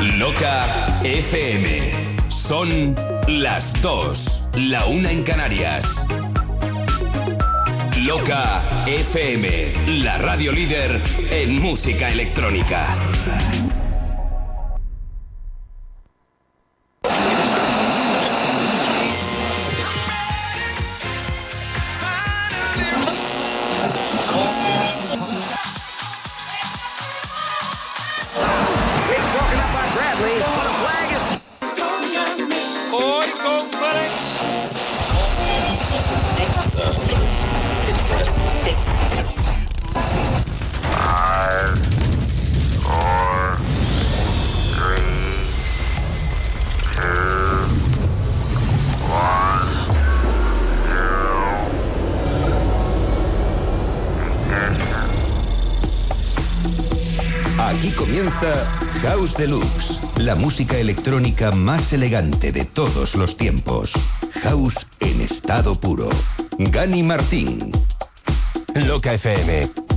Loca FM. Son las dos, la una en Canarias. Loca FM, la radio líder en música electrónica. Música electrónica más elegante de todos los tiempos. House en estado puro. Gani Martín. Loca FM.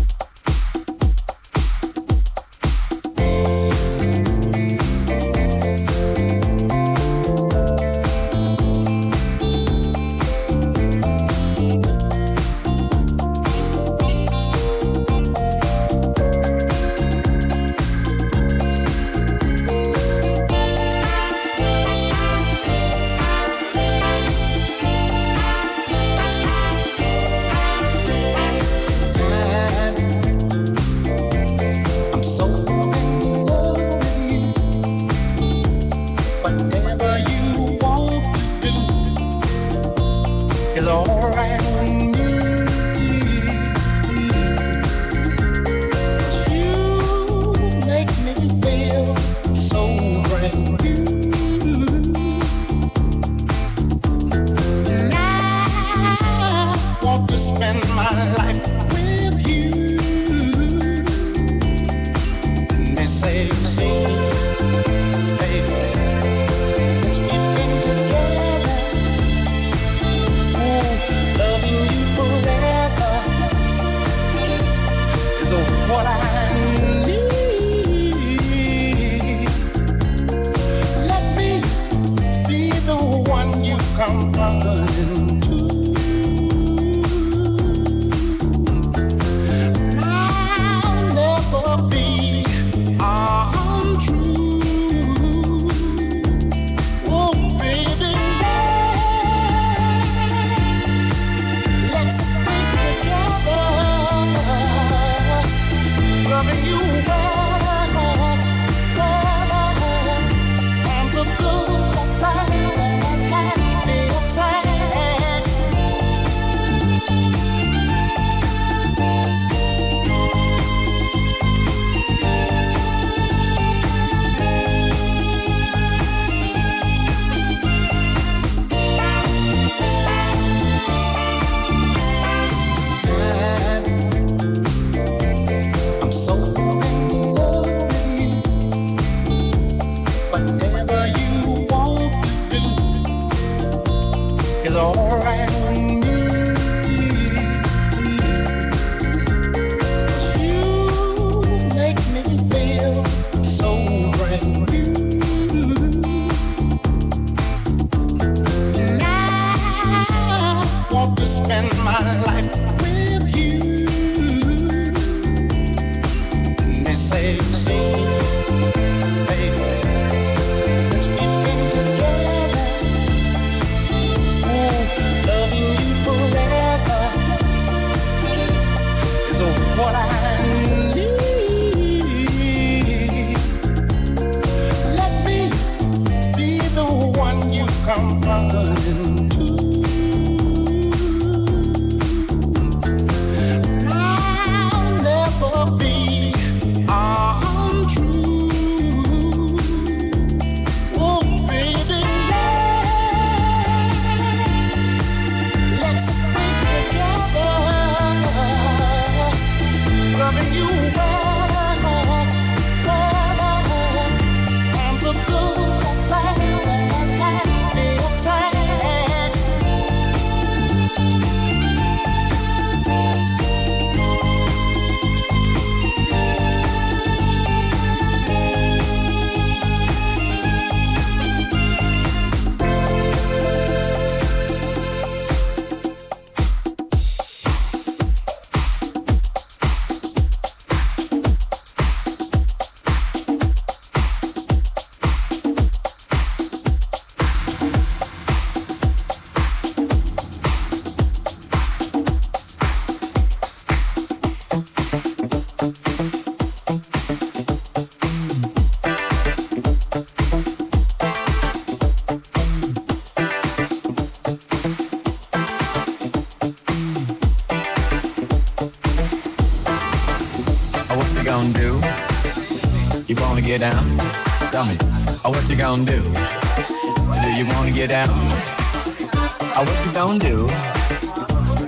Gonna do? Do you wanna get down? Oh, uh, what you gonna do?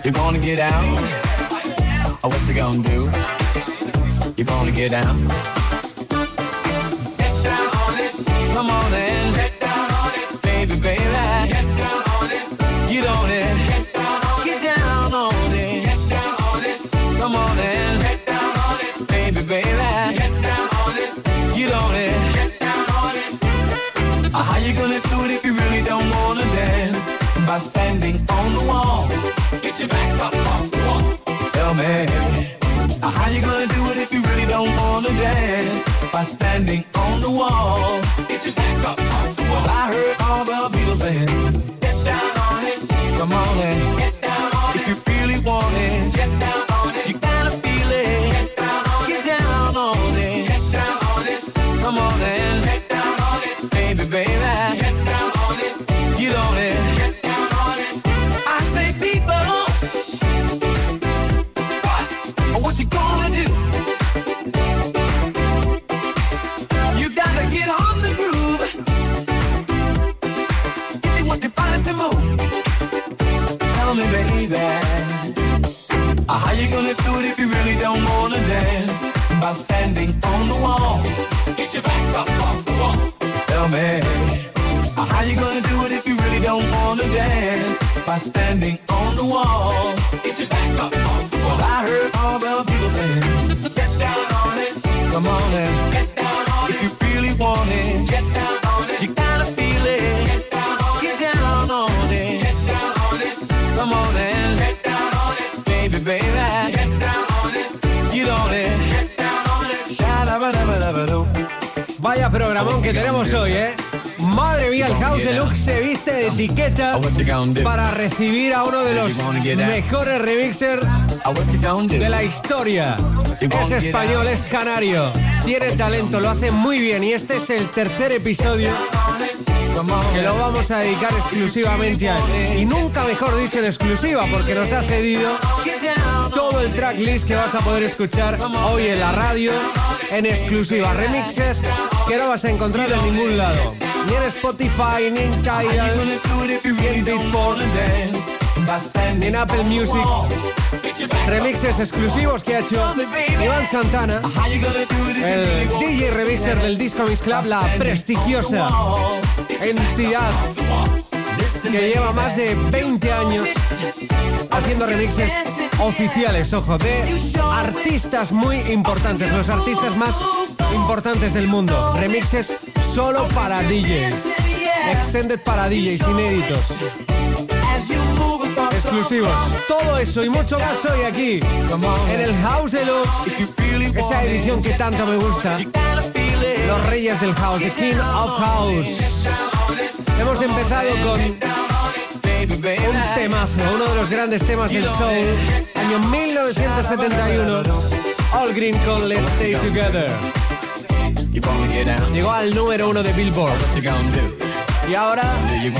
You gonna get down? Oh, uh, what you gonna do? You gonna get down? Standing on the wall. Get your back up off the wall. Tell me. How you gonna do it if you really don't wanna dance? By standing on the wall. Get your back up off the wall. I heard all the people saying, Get down on it. Come on and Vaya programón que tenemos hoy, ¿eh? Madre mía, el House Deluxe se viste de etiqueta para recibir a uno de los mejores remixers de la historia. Es español, es canario, tiene talento, lo hace muy bien y este es el tercer episodio que lo vamos a dedicar exclusivamente a él. Y nunca mejor dicho en exclusiva porque nos ha cedido todo el tracklist que vas a poder escuchar hoy en la radio en exclusiva. Remixes que no vas a encontrar en ningún lado. Ni en Spotify, ni en Tidal, ni en Beatport, ni en Apple Music. Remixes exclusivos que ha hecho Iván Santana, el DJ remixer del Disco Mix Club, la prestigiosa entidad que lleva más de 20 años haciendo remixes oficiales, ojo, de artistas muy importantes, los artistas más importantes del mundo. Remixes solo para DJs, extended para DJs, inéditos, exclusivos. Todo eso y mucho más hoy aquí, en el House Deluxe, esa edición que tanto me gusta. Los Reyes del House, The King of House. Hemos empezado con un temazo, uno de los grandes temas del soul, año 1971. All Green con Let's Stay Together. Llegó al número uno de Billboard. Y ahora,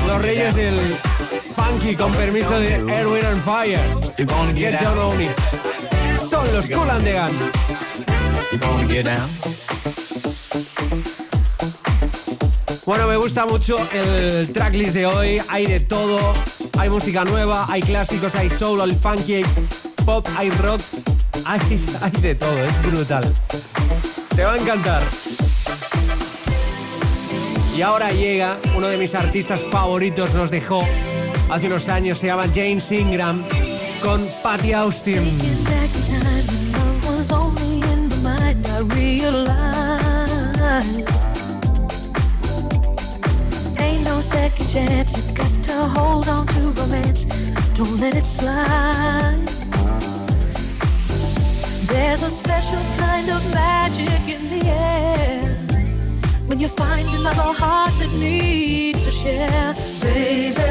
los reyes del funky con permiso de Erwin and Fire. Get Get Down down? On It. Son los Cool and the? Bueno, me gusta mucho el tracklist de hoy. Hay de todo. Hay música nueva, hay clásicos, hay soul, hay funky, hay pop, hay rock. Hay, hay de todo, es brutal. Te va a encantar. Y ahora llega uno de mis artistas favoritos, nos dejó hace unos años, se llama James Ingram con Patty Austin. Second chance. You got to hold on to romance. Don't let it slide. There's a special kind of magic in the air when you find another heart that needs to share. Baby,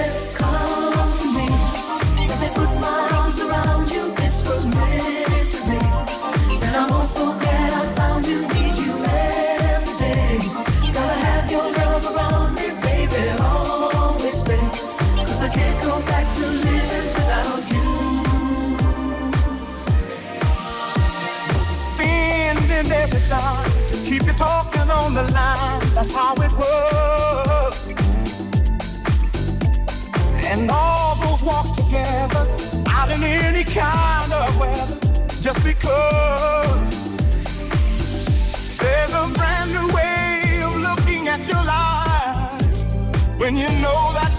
talking on the line, that's how it was. And all those walks together, out in any kind of weather, just because there's a brand new way of looking at your life when you know that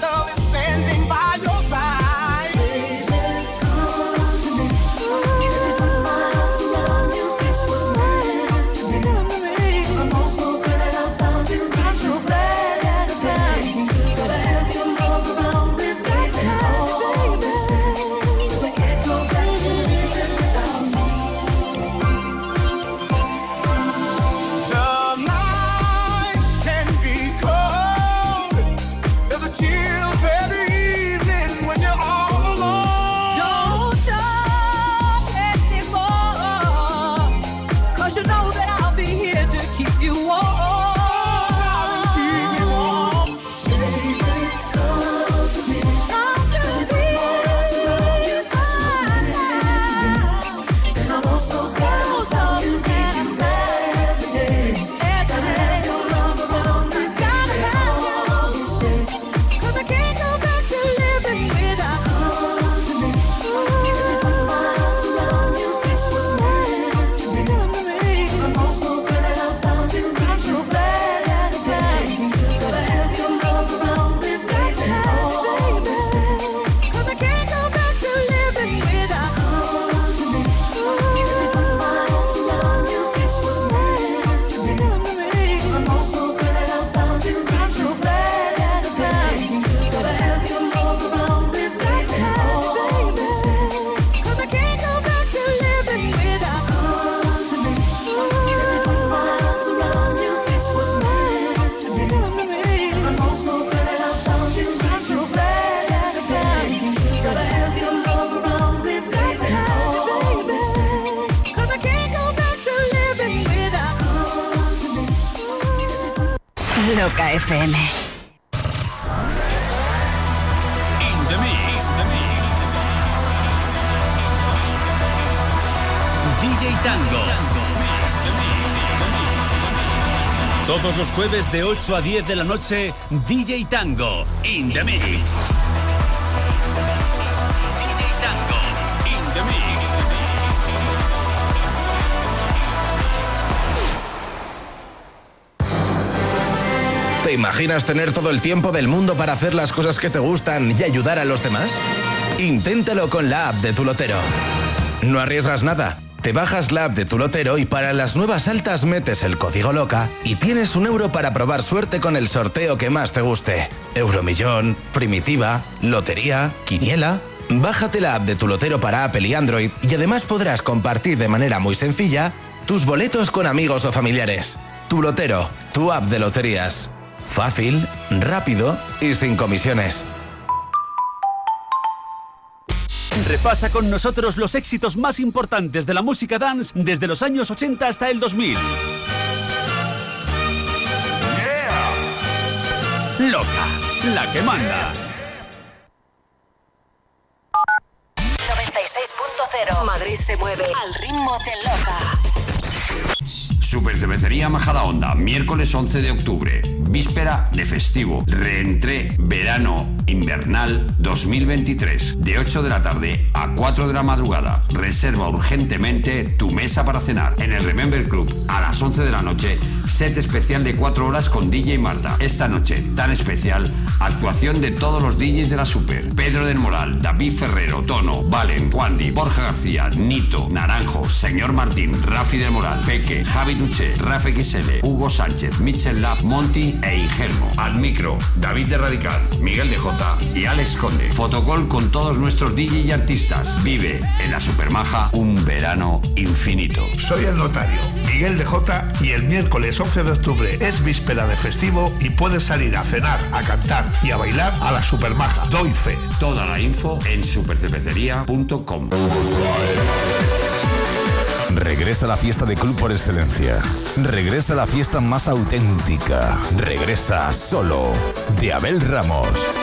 Los jueves de 8 a 10 de la noche, DJ Tango. In the mix. DJ Tango. In the mix. ¿Te imaginas tener todo el tiempo del mundo para hacer las cosas que te gustan y ayudar a los demás? Inténtalo con la app de tu lotero. No arriesgas nada. Te bajas la app de tu lotero y para las nuevas altas metes el código loca y tienes un euro para probar suerte con el sorteo que más te guste. Euromillón, primitiva, lotería, quiniela. Bájate la app de tu lotero para Apple y Android y además podrás compartir de manera muy sencilla tus boletos con amigos o familiares. Tu lotero, tu app de loterías. Fácil, rápido y sin comisiones. Repasa con nosotros los éxitos más importantes de la música dance desde los años 80 hasta el 2000. Loca, la que manda. 96.0 Madrid se mueve al ritmo de Loca. Super Cervecería Majada Onda, miércoles 11 de octubre, víspera de festivo, reentré verano invernal 2023, de 8 de la tarde a 4 de la madrugada. Reserva urgentemente tu mesa para cenar en el Remember Club a las 11 de la noche, set especial de 4 horas con DJ Marta. Esta noche tan especial, actuación de todos los DJs de la Super. Pedro del Moral, David Ferrero, Tono, Valen, Juandi, Borja García, Nito, Naranjo, Señor Martín, Rafi del Moral, Peque, Javi Duché, Rafa XL, Hugo Sánchez, Michel Lab, Monty e Ingelmo. Al micro, David de Radical, Miguel de Jota y Alex Conde. Fotocall con todos nuestros DJ y artistas. Vive en la Supermaja un verano infinito. Soy el notario, Miguel de Jota, y el miércoles 11 de octubre es víspera de festivo y puedes salir a cenar, a cantar y a bailar a la Supermaja. Doy fe. Toda la info en supercervecería.com. Regresa la fiesta de club por excelencia. Regresa la fiesta más auténtica. Regresa solo de Abel Ramos.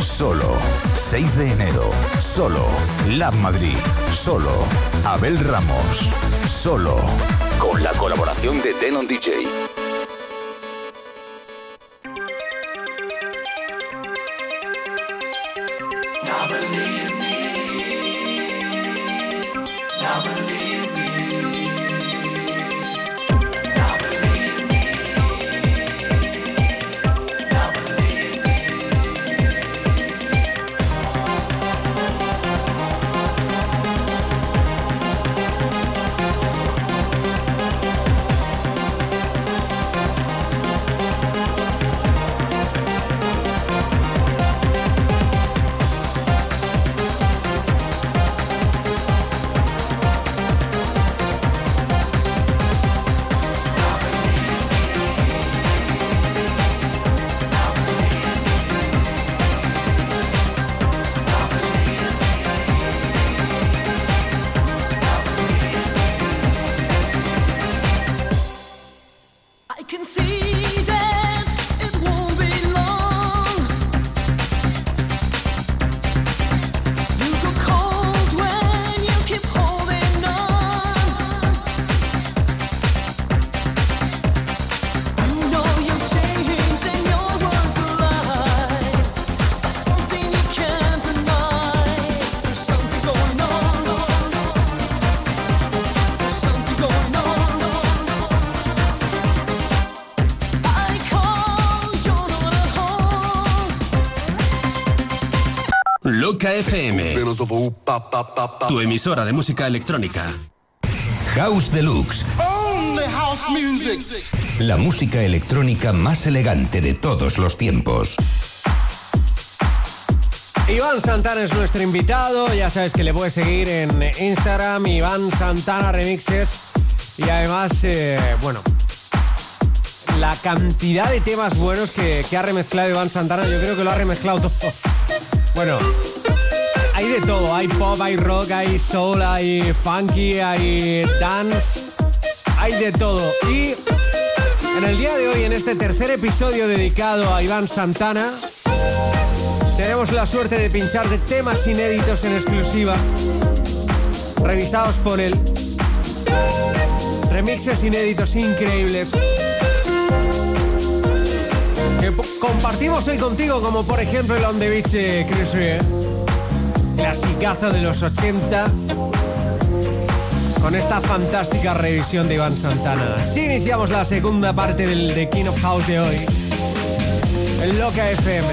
Solo 6 de enero. Solo Lab Madrid. Solo Abel Ramos. Solo con la colaboración de Denon DJ. Tu emisora de música electrónica. House Deluxe. La música electrónica más elegante de todos los tiempos. Iván Santana es nuestro invitado. Ya sabes que le puedes seguir en Instagram, Iván Santana Remixes. Y además, eh, bueno, la cantidad de temas buenos que, que ha remezclado Iván Santana, yo creo que lo ha remezclado todo. Bueno, hay de todo. Hay pop, hay rock, hay soul, hay funky, hay dance. Hay de todo. Y en el día de hoy, en este tercer episodio dedicado a Iván Santana, tenemos la suerte de pinchar de temas inéditos en exclusiva, revisados por él. Remixes inéditos increíbles. Que compartimos hoy contigo, como por ejemplo el On the Beach Chris Rea. Clasicazo de los 80. Con esta fantástica revisión de Iván Santana. Así iniciamos la segunda parte del The King of House de hoy. En Loca FM.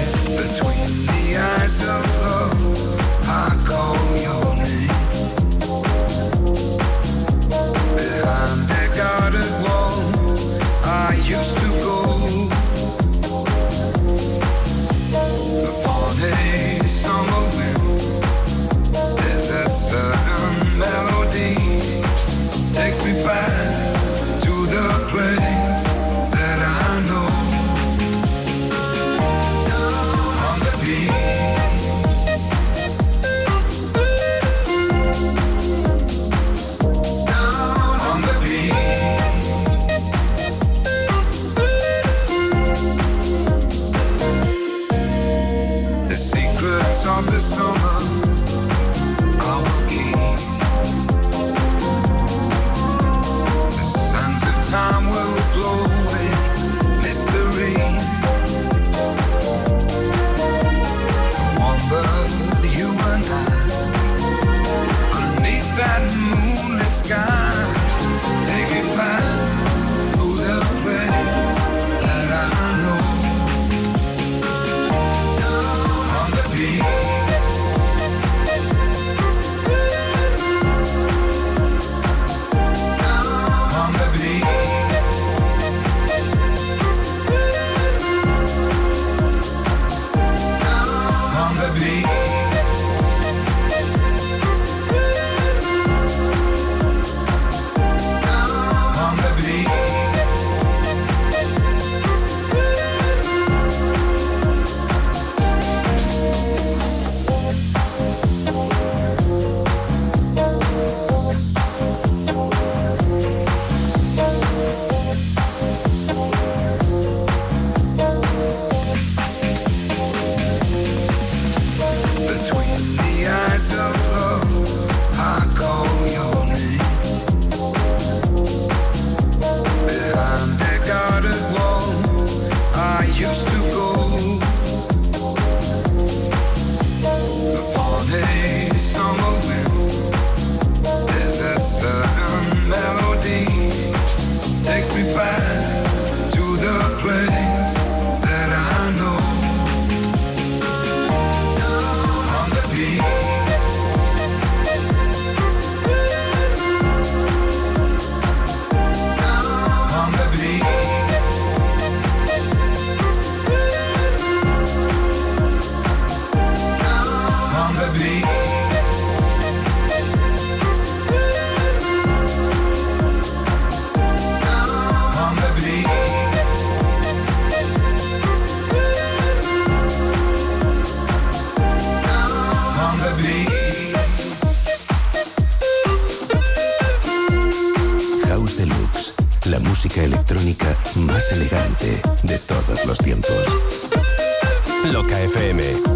Electrónica más elegante de todos los tiempos. Loca FM.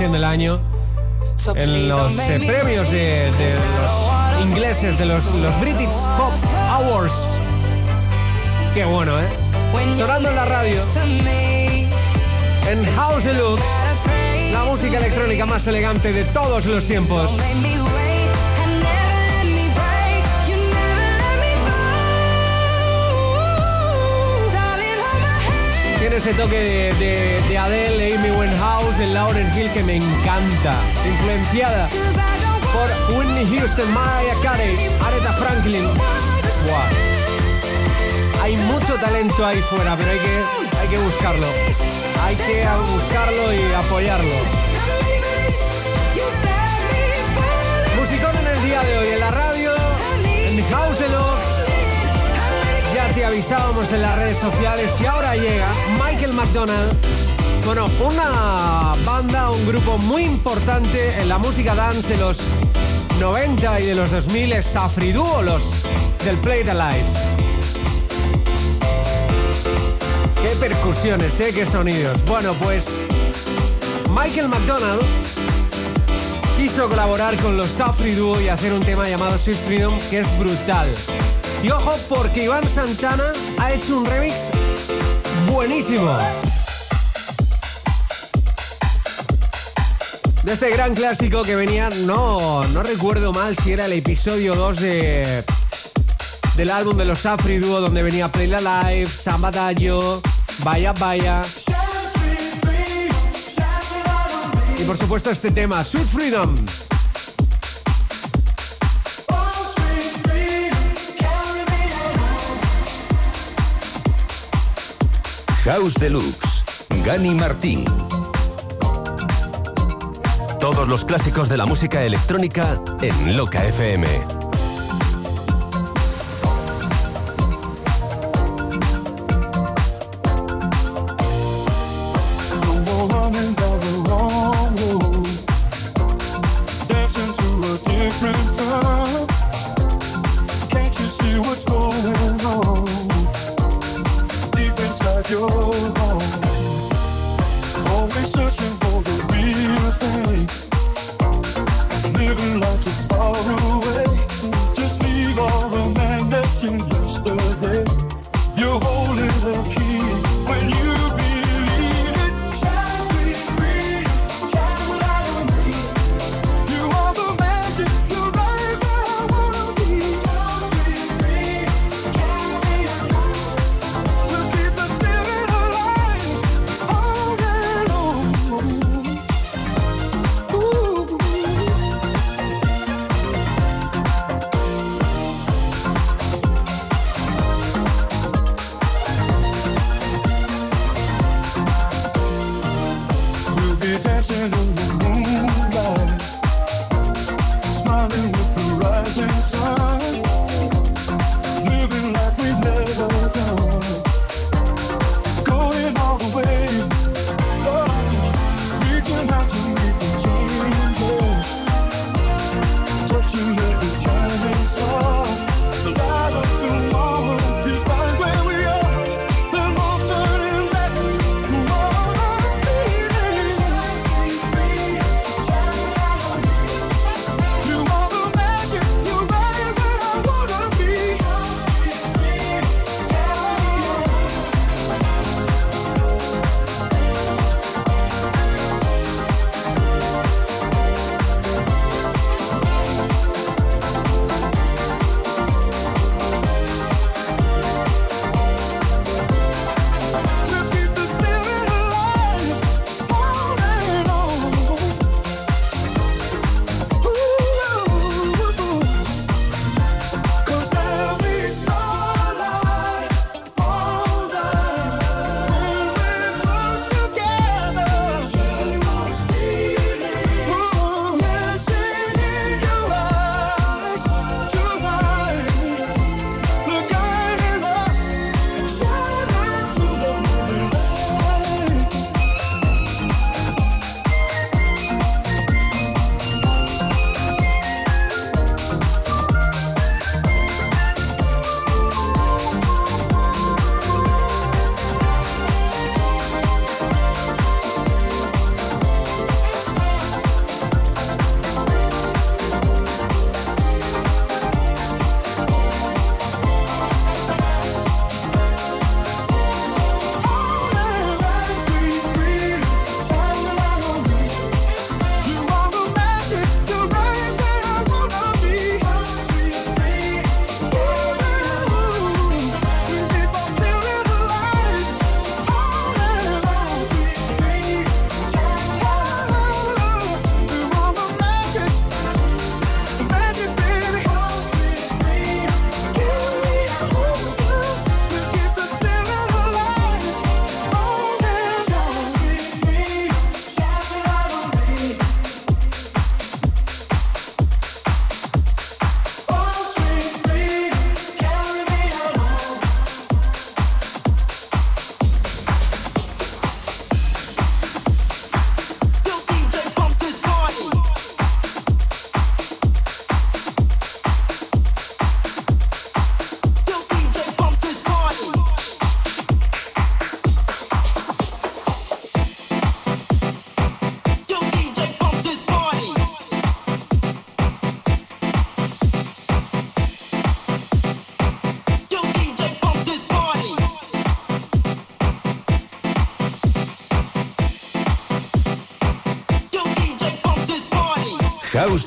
Canción del año en los eh, premios de, los ingleses, de los, los British Pop Awards. Qué bueno, ¿eh? Sonando en la radio. En House Deluxe, la música electrónica más elegante de todos los tiempos. Ese toque de, de, Adele, Amy Winehouse, de Lauren Hill que me encanta. Influenciada por Whitney Houston, Mariah Carey, Aretha Franklin. Hay mucho talento ahí fuera, pero hay que, hay que buscarlo. Hay que buscarlo y apoyarlo. Avisábamos en las redes sociales y ahora llega Michael McDonald. Bueno, una banda, un grupo muy importante en la música dance de los 90 y de los 2000 es Safri los del Play the Life. Qué percusiones, ¿eh? Qué sonidos. Bueno, pues Michael McDonald quiso colaborar con los Safri y hacer un tema llamado Sweet Freedom que es brutal. Y ojo, porque Iván Santana ha hecho un remix buenísimo. De este gran clásico que venía, no, no recuerdo mal si era el episodio 2 de, del álbum de los Afri Duo, donde venía Play la Live, Samba Dallo, Vaya Vaya. Y por supuesto este tema, Sweet Freedom. House Deluxe, Gani Martín. Todos los clásicos de la música electrónica en Loca FM.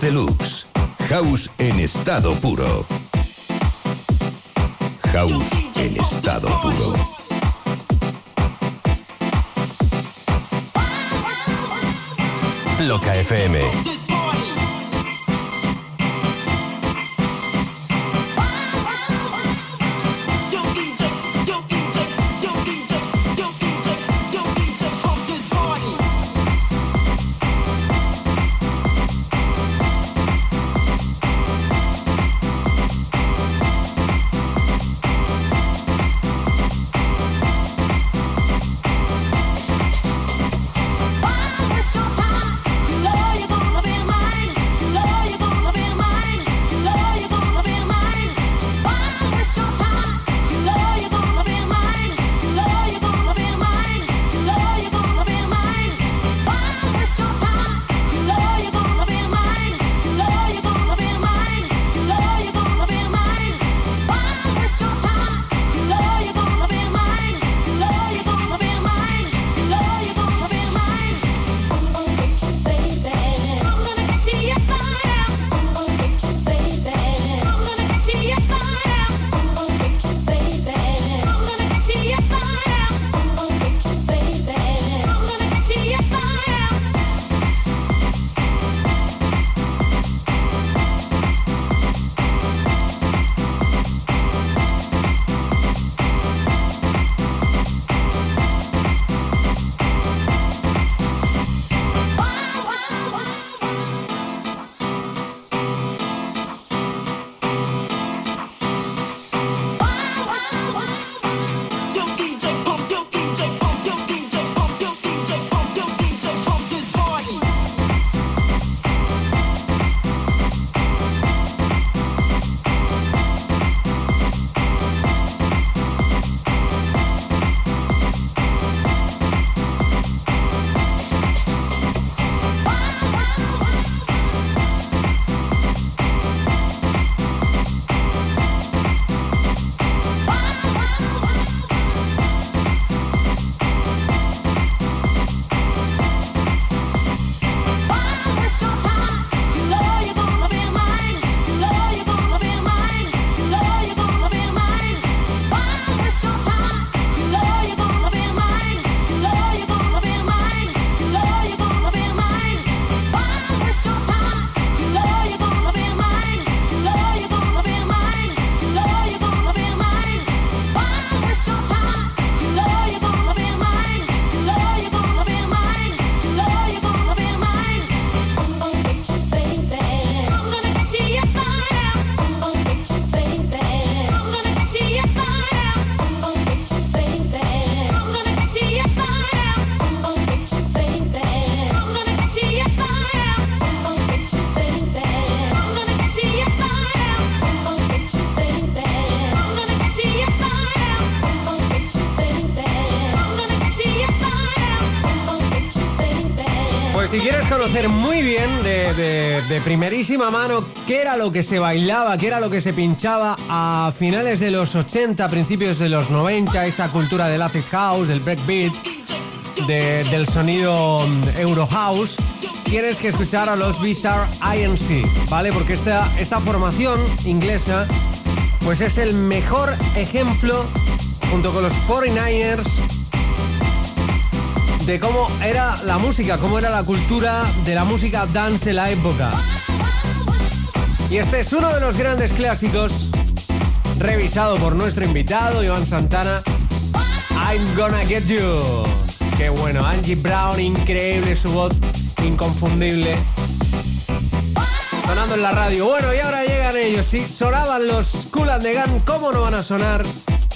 Deluxe. House en estado puro. House en estado puro. Loca FM. Conocer muy bien de, primerísima mano qué era lo que se bailaba, qué era lo que se pinchaba a finales de los 80, principios de los 90, esa cultura del acid house, del breakbeat, del sonido mm, Euro House, tienes que escuchar a los Bizarre INC, ¿vale? Porque esta, esta formación inglesa pues es el mejor ejemplo junto con los 49ers de cómo era la música, cómo era la cultura de la música dance de la época. Y este es uno de los grandes clásicos revisado por nuestro invitado Iván Santana. I'm gonna get you. Qué bueno, Angie Brown, increíble su voz, inconfundible. Sonando en la radio. Bueno, y ahora llegan ellos. Si sonaban los Cool and the Gun, ¿cómo no van a sonar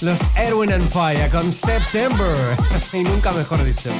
los Erwin and Fire con September? y nunca mejor dicho.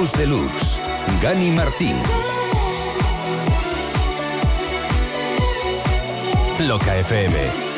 House Deluxe. Gani Martín. Loca FM.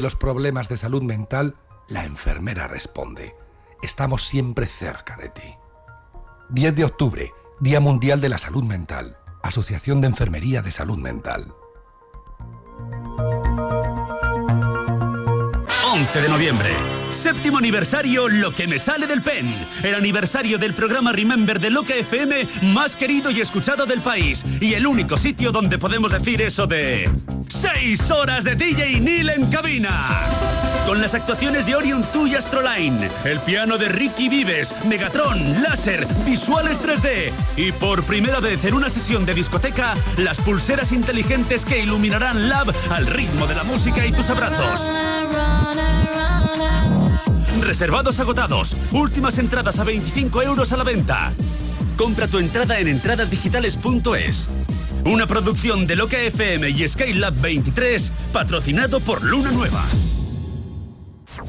Los problemas de salud mental, la enfermera responde, estamos siempre cerca de ti. 10 de octubre, Día Mundial de la Salud Mental, Asociación de Enfermería de Salud Mental. 11 de noviembre. Séptimo aniversario Lo que me sale del pen. El aniversario del programa Remember de Loca FM más querido y escuchado del país. Y el único sitio donde podemos decir eso de... ¡Seis horas de DJ Neil en cabina! Con las actuaciones de Orion 2 y Astroline, el piano de Ricky Vives, Megatron, láser, visuales 3D y por primera vez en una sesión de discoteca, las pulseras inteligentes que iluminarán Lab al ritmo de la música y tus abrazos. Reservados agotados. Últimas entradas a 25 euros a la venta. Compra tu entrada en entradasdigitales.es. Una producción de Loca FM y Skylab 23, patrocinado por Luna Nueva.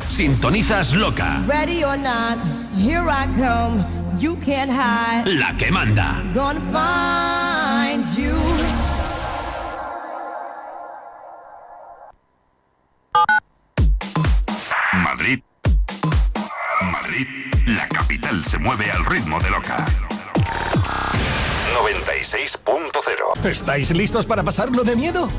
Sintonizas Loca. Ready or not, here I come. You can't hide. La que manda. Gonna find you. Se mueve al ritmo de Loca. 96.0 ¿Estáis listos para pasarlo de miedo?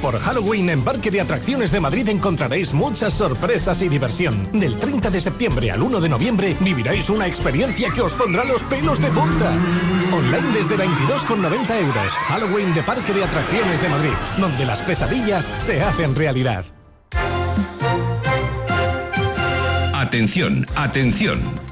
Por Halloween en Parque de Atracciones de Madrid encontraréis muchas sorpresas y diversión. Del 30 de septiembre al 1 de noviembre viviréis una experiencia que os pondrá los pelos de punta. Online desde 22,90 euros. Halloween de Parque de Atracciones de Madrid, donde las pesadillas se hacen realidad. Atención, atención.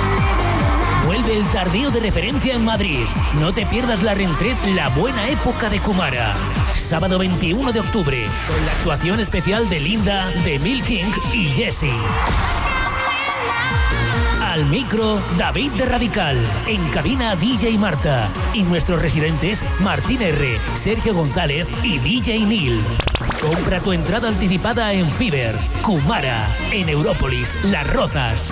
Vuelve el tardío de referencia en Madrid. No te pierdas la rentret La Buena Época de Kumara. Sábado 21 de octubre, con la actuación especial de Linda, de Mil King y Jesse. Al micro, David de Radical. En cabina, DJ Marta. Y nuestros residentes, Martín R., Sergio González y DJ Neil. Compra tu entrada anticipada en Fiber, Kumara, en Európolis, Las Rozas.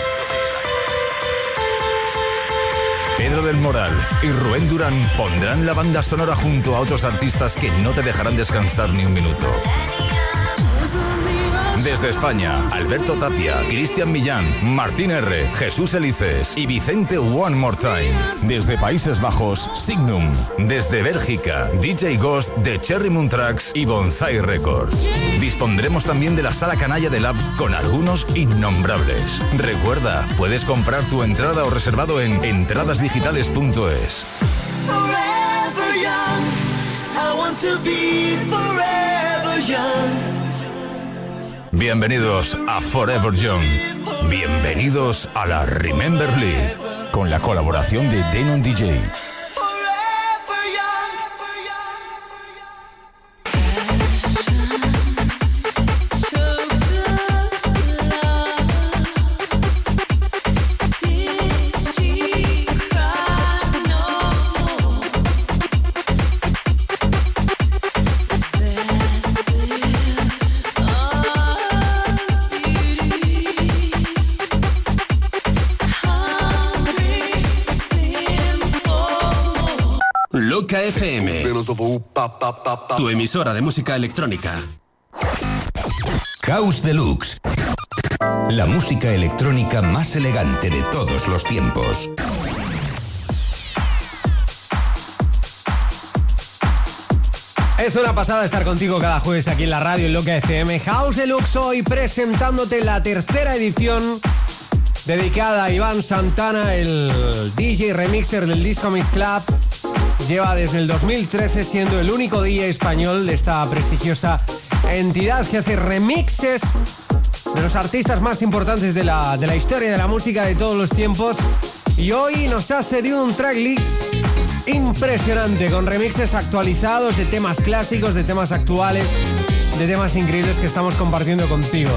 Pedro del Moral y Rubén Durán pondrán la banda sonora junto a otros artistas que no te dejarán descansar ni un minuto. Desde España, Alberto Tapia, Cristian Millán, Martín R., Jesús Elices y Vicente One More Time. Desde Países Bajos, Signum. Desde Bélgica, DJ Ghost de Cherry Moon Tracks y Bonsai Records. Dispondremos también de la sala canalla de Labs con algunos innombrables. Recuerda, puedes comprar tu entrada o reservado en entradasdigitales.es. Bienvenidos a Forever Young. Bienvenidos a la Remember League. Con la colaboración de Denon DJ. FM. Tu emisora de música electrónica. House Deluxe. La música electrónica más elegante de todos los tiempos. Es una pasada estar contigo cada jueves aquí en la radio en Loca FM. House Deluxe hoy presentándote la tercera edición dedicada a Iván Santana, el DJ remixer del Disco Mix Club. Lleva desde el 2013 siendo el único DJ español de esta prestigiosa entidad que hace remixes de los artistas más importantes de la, de la historia de la música de todos los tiempos. Y hoy nos ha cedido un tracklist impresionante con remixes actualizados de temas clásicos, de temas actuales, de temas increíbles que estamos compartiendo contigo.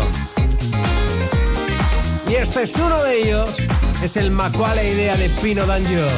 Y este es uno de ellos, es el Macuale Idea de Pino Danjo.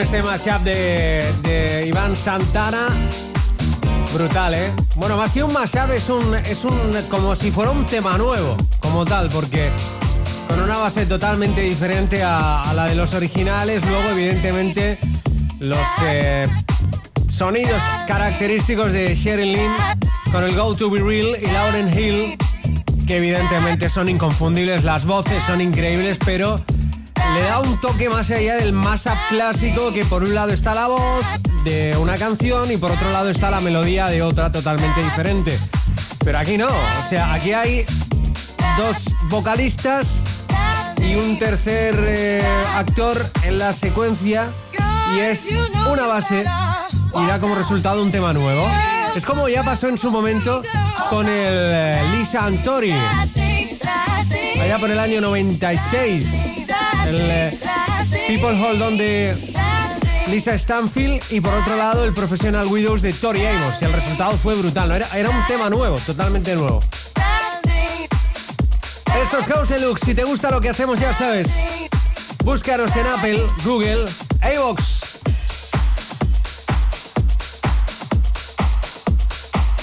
Este mashup de, Iván Santana. Brutal, ¿eh? Bueno, más que un mashup es un, es un como si fuera un tema nuevo, como tal, porque con una base totalmente diferente a, a la de los originales. Luego, evidentemente, los eh, sonidos característicos de Sheryl Lynn con el Go to Be Real y Lauren Hill, que evidentemente son inconfundibles. Las voces son increíbles, pero le da un toque más allá del mashup clásico, que por un lado está la voz de una canción y por otro lado está la melodía de otra totalmente diferente. Pero aquí no, o sea, aquí hay dos vocalistas y un tercer eh, actor en la secuencia y es una base y da como resultado un tema nuevo. Es como ya pasó en su momento con el eh, Lisa Antori. Allá por el año 96. El eh, People Hold On de Lisa Stanfield y por otro lado el Professional Widows de Tori Amos. Y el resultado fue brutal. ¿no? Era, era un tema nuevo, totalmente nuevo. Esto es House Deluxe. Si te gusta lo que hacemos, ya sabes. Búscanos en Apple, Google, iVoox.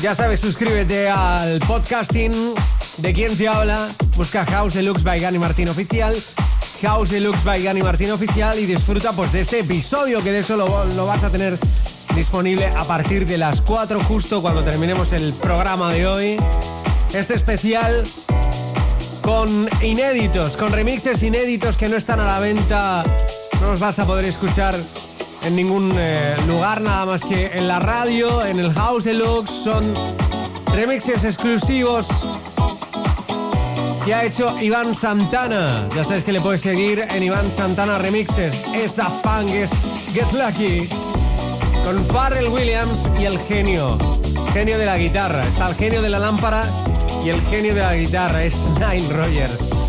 Ya sabes, suscríbete al podcasting de quien te habla. Busca House Deluxe by Gani Martín Oficial. House Deluxe by Gani Martín Oficial y disfruta pues, de este episodio que de eso lo, vas a tener disponible a partir de las 4 justo cuando terminemos el programa de hoy. Este especial con inéditos, con remixes inéditos que no están a la venta. No los vas a poder escuchar en ningún eh, lugar, nada más que en la radio, en el House Deluxe. Son remixes exclusivos que ha hecho Iván Santana. Ya sabes que le puedes seguir en Iván Santana Remixes. Esta fan es Get Lucky. Con Pharrell Williams y el genio. Genio de la guitarra. Está el genio de la lámpara y el genio de la guitarra es Nile Rogers.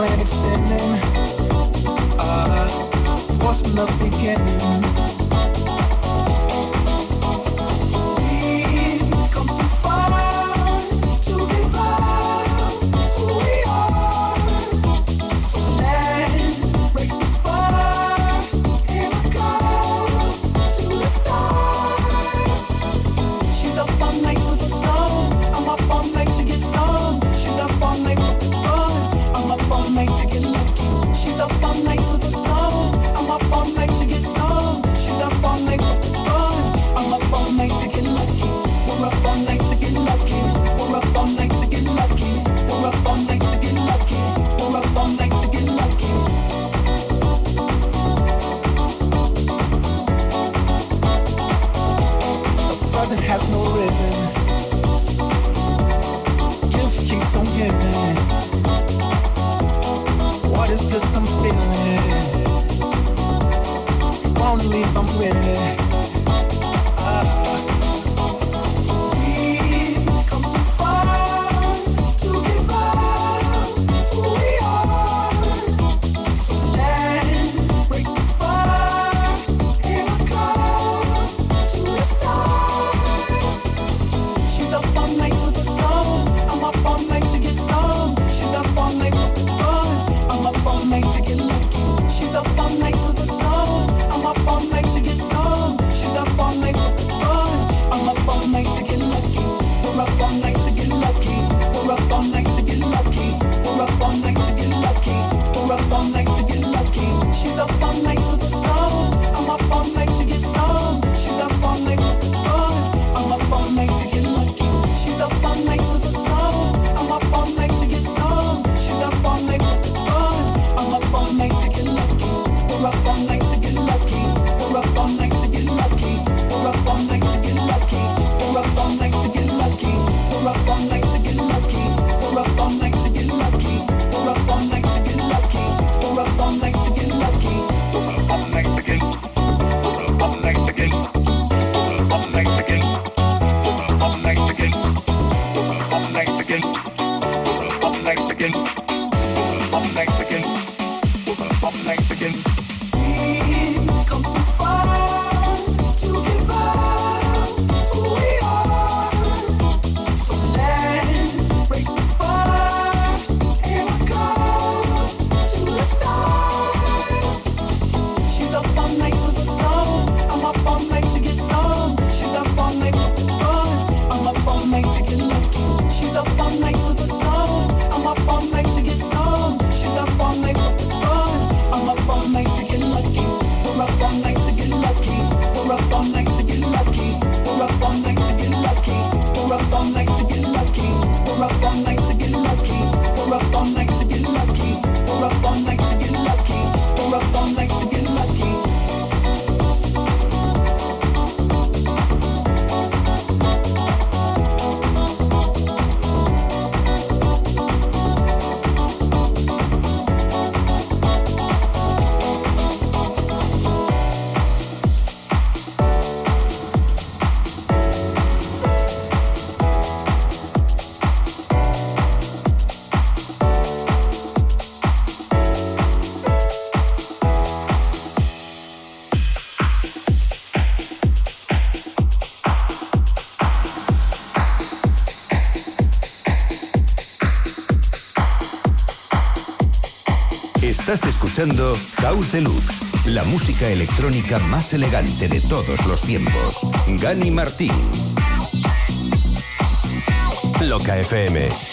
planet spinning. Uh, from the beginning. Escuchando House Deluxe, la música electrónica más elegante de todos los tiempos. Gani Martín. Loca FM.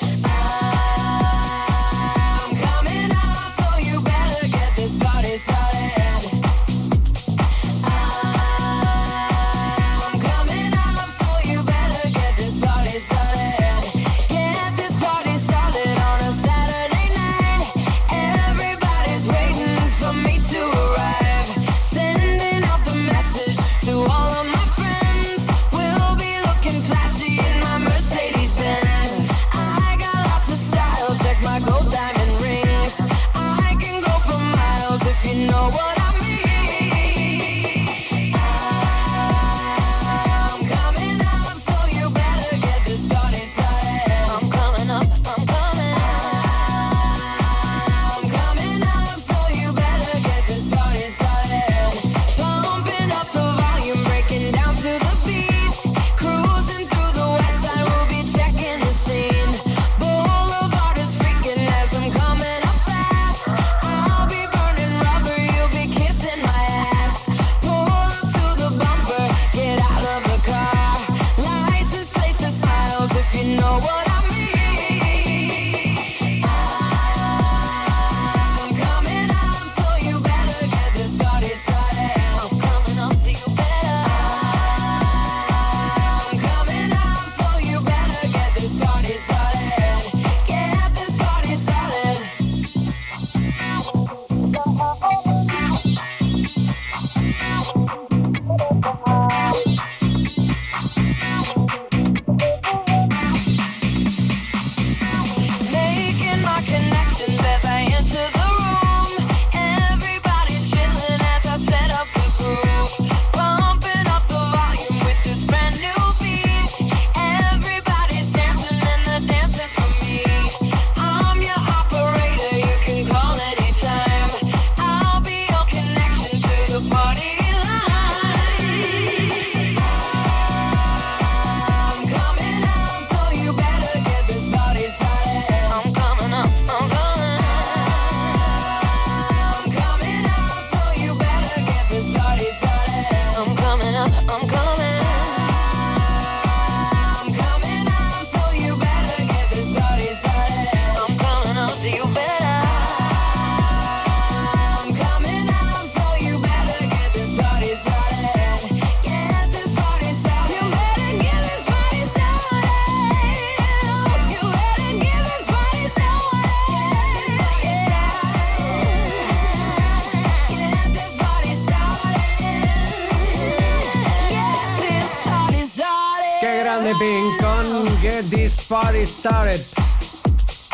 Party Started.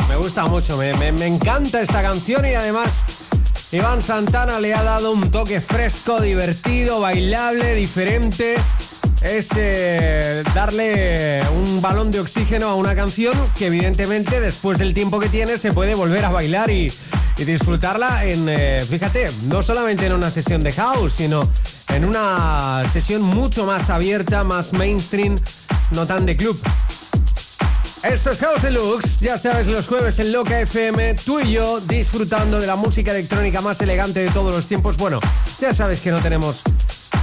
Me gusta mucho, me, me- encanta esta canción y además Iván Santana le ha dado un toque fresco, divertido, bailable, diferente. Es eh, darle un balón de oxígeno a una canción que evidentemente después del tiempo que tiene se puede volver a bailar y, y disfrutarla en, eh, fíjate, no solamente en una sesión de house, sino en una sesión mucho más abierta, más mainstream, no tan de club. Esto es House Deluxe, ya sabes, los jueves en Loca FM, tú y yo disfrutando de la música electrónica más elegante de todos los tiempos. Bueno, ya sabes que no tenemos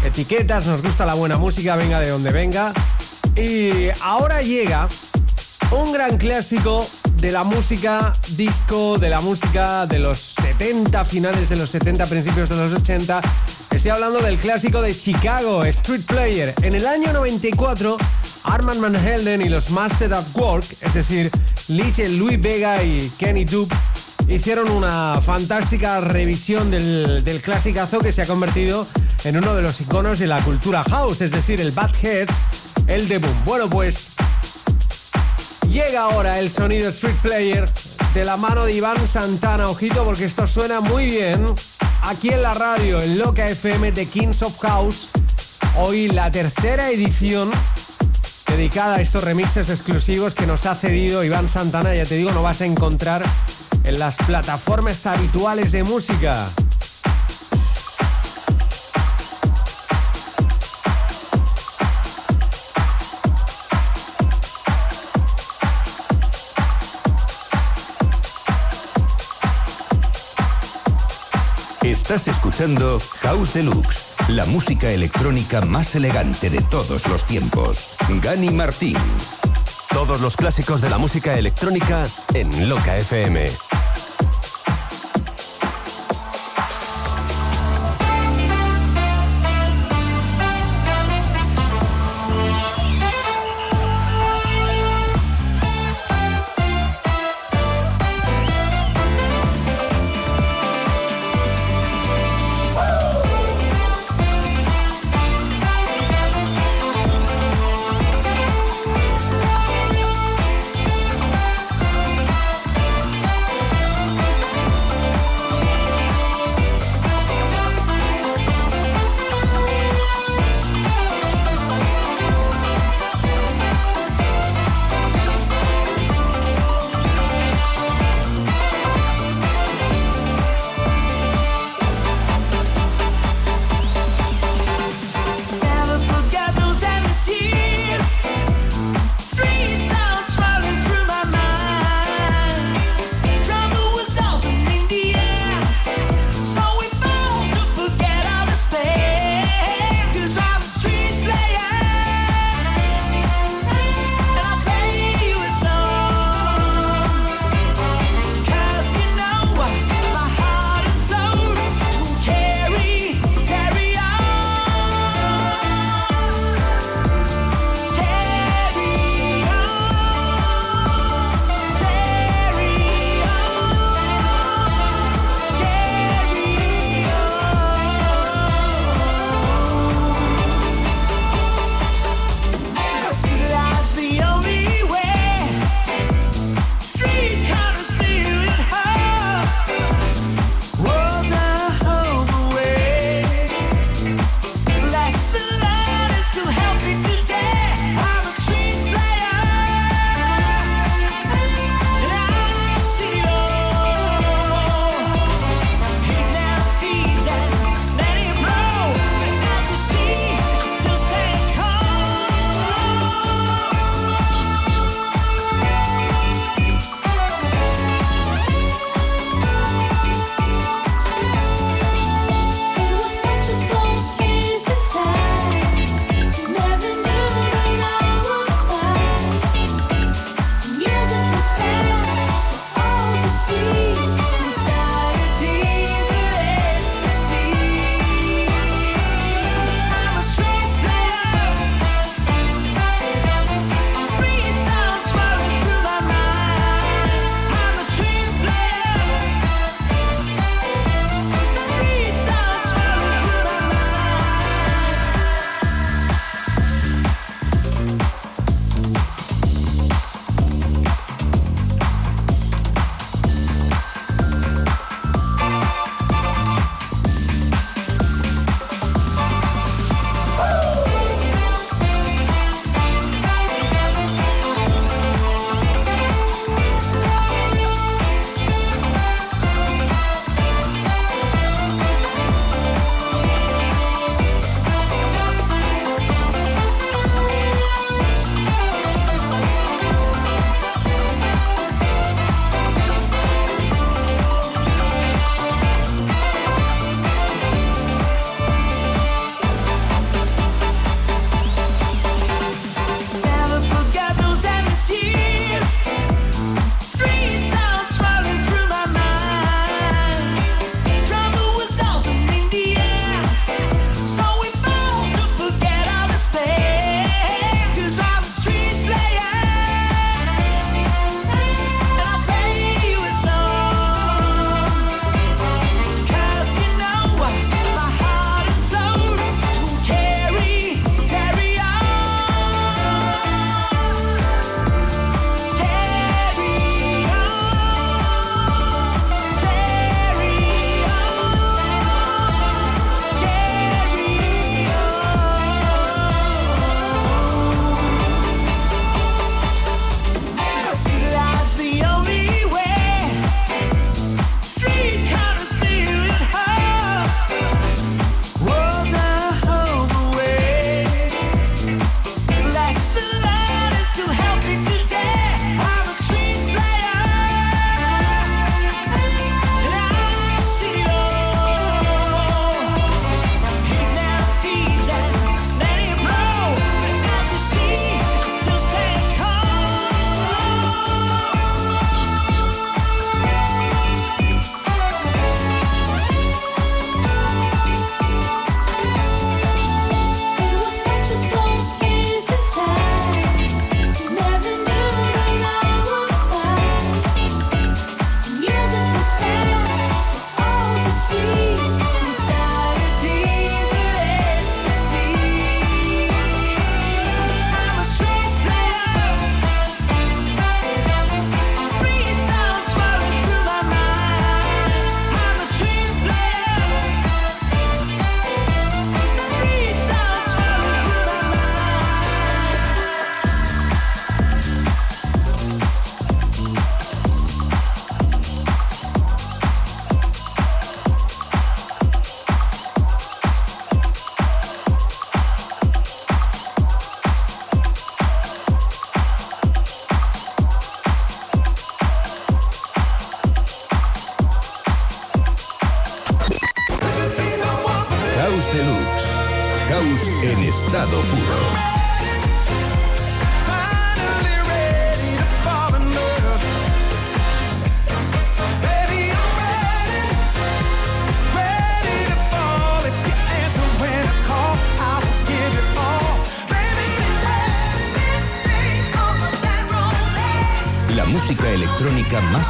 etiquetas, nos gusta la buena música, venga de donde venga. Y ahora llega un gran clásico de la música disco, de la música de los 70, finales de los 70, principios de los 80. Estoy hablando del clásico de Chicago, Street Player. En el año 94, Armand Van Helden y los Master at Work, es decir, Liche, Louis Vega y Kenny Duke, hicieron una fantástica revisión del, del clasicazo que se ha convertido en uno de los iconos de la cultura house, es decir, el Bad Heads, el de Boom. Bueno, pues llega ahora el sonido Street Player de la mano de Iván Santana. Ojito porque esto suena muy bien aquí en la radio, en Loca FM de Kings of House. Hoy la tercera edición dedicada a estos remixes exclusivos que nos ha cedido Iván Santana. Ya te digo, no vas a encontrar en las plataformas habituales de música. Estás escuchando House Deluxe, la música electrónica más elegante de todos los tiempos. Gani Martín. Todos los clásicos de la música electrónica en Loca FM.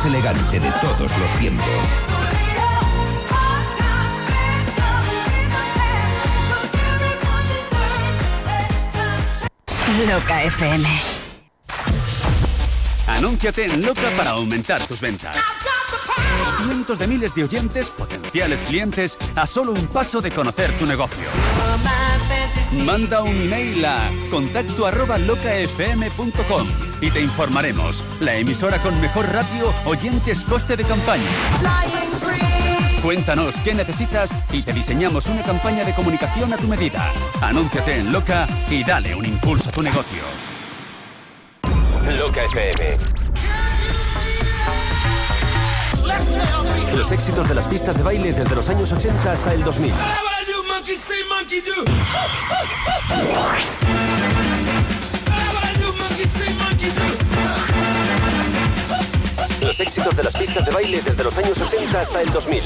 Más elegante de todos los tiempos. Loca FM. Anúnciate en Loca para aumentar tus ventas. Cientos de miles de oyentes, potenciales clientes, a solo un paso de conocer tu negocio. Manda un email a contacto arroba locafm.com y te informaremos. La emisora con mejor ratio, oyentes, coste de campaña. Cuéntanos qué necesitas y te diseñamos una campaña de comunicación a tu medida. Anúnciate en Loca y dale un impulso a tu negocio. Loca FM. Los éxitos de las pistas de baile desde los años 80 hasta el 2000. Los éxitos de las pistas de baile desde los años 80 hasta el 2000.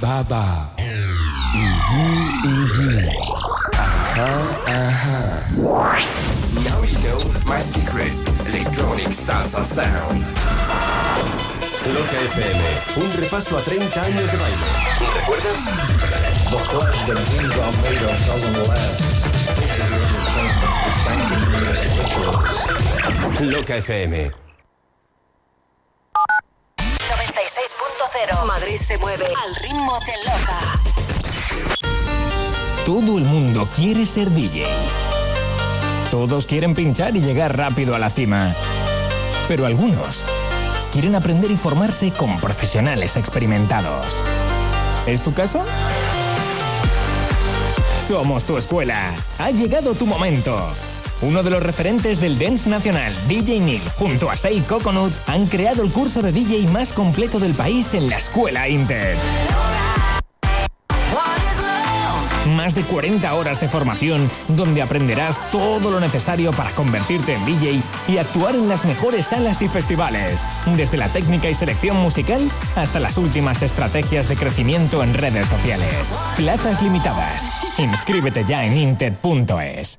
Ba, ba. Now you know my secret electronic salsa sound. Loca FM, un repaso a 30 años de baile. ¿Recuerdas? Loca FM. 96.0. Madrid se mueve al ritmo de Loca. Todo el mundo quiere ser DJ. Todos quieren pinchar y llegar rápido a la cima. Pero algunos quieren aprender y formarse con profesionales experimentados. ¿Es tu caso? Somos tu escuela. Ha llegado tu momento. Uno de los referentes del dance nacional, DJ Neil, junto a Sei Coconut, han creado el curso de DJ más completo del país en la escuela Inter. Más de 40 horas de formación donde aprenderás todo lo necesario para convertirte en DJ y actuar en las mejores salas y festivales. Desde la técnica y selección musical hasta las últimas estrategias de crecimiento en redes sociales. Plazas limitadas. Inscríbete ya en inted.es.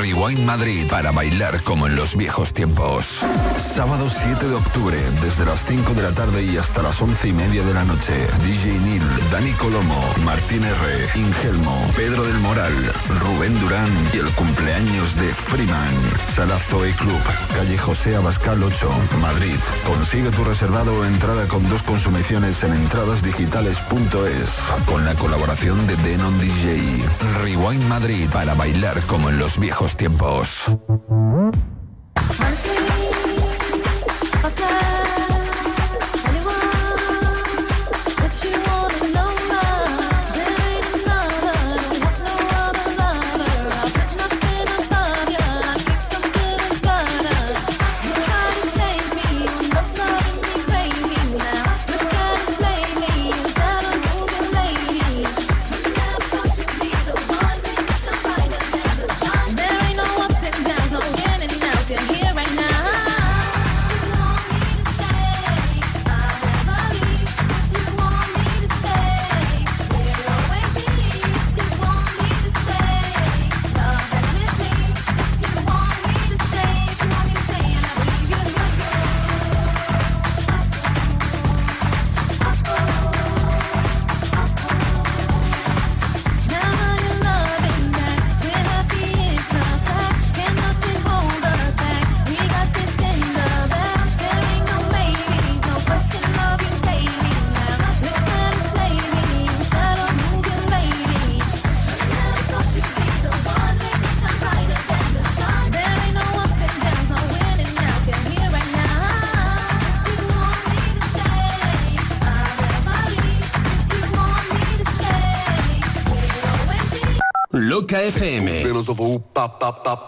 Rewind Madrid para bailar como en los viejos tiempos. Sábado 7 de octubre, desde las 5 de la tarde y hasta las 11 y media de la noche. DJ Neil, Dani Colomo, Martín R, Ingelmo, Pedro del Moral, Rubén Durán y el cumpleaños de Freeman. Sala Zoe Club, calle José Abascal 8, Madrid. Consigue tu reservado o entrada con dos consumiciones en entradasdigitales.es con la colaboración de Denon DJ. Rewind Madrid para bailar como en los viejos tiempos.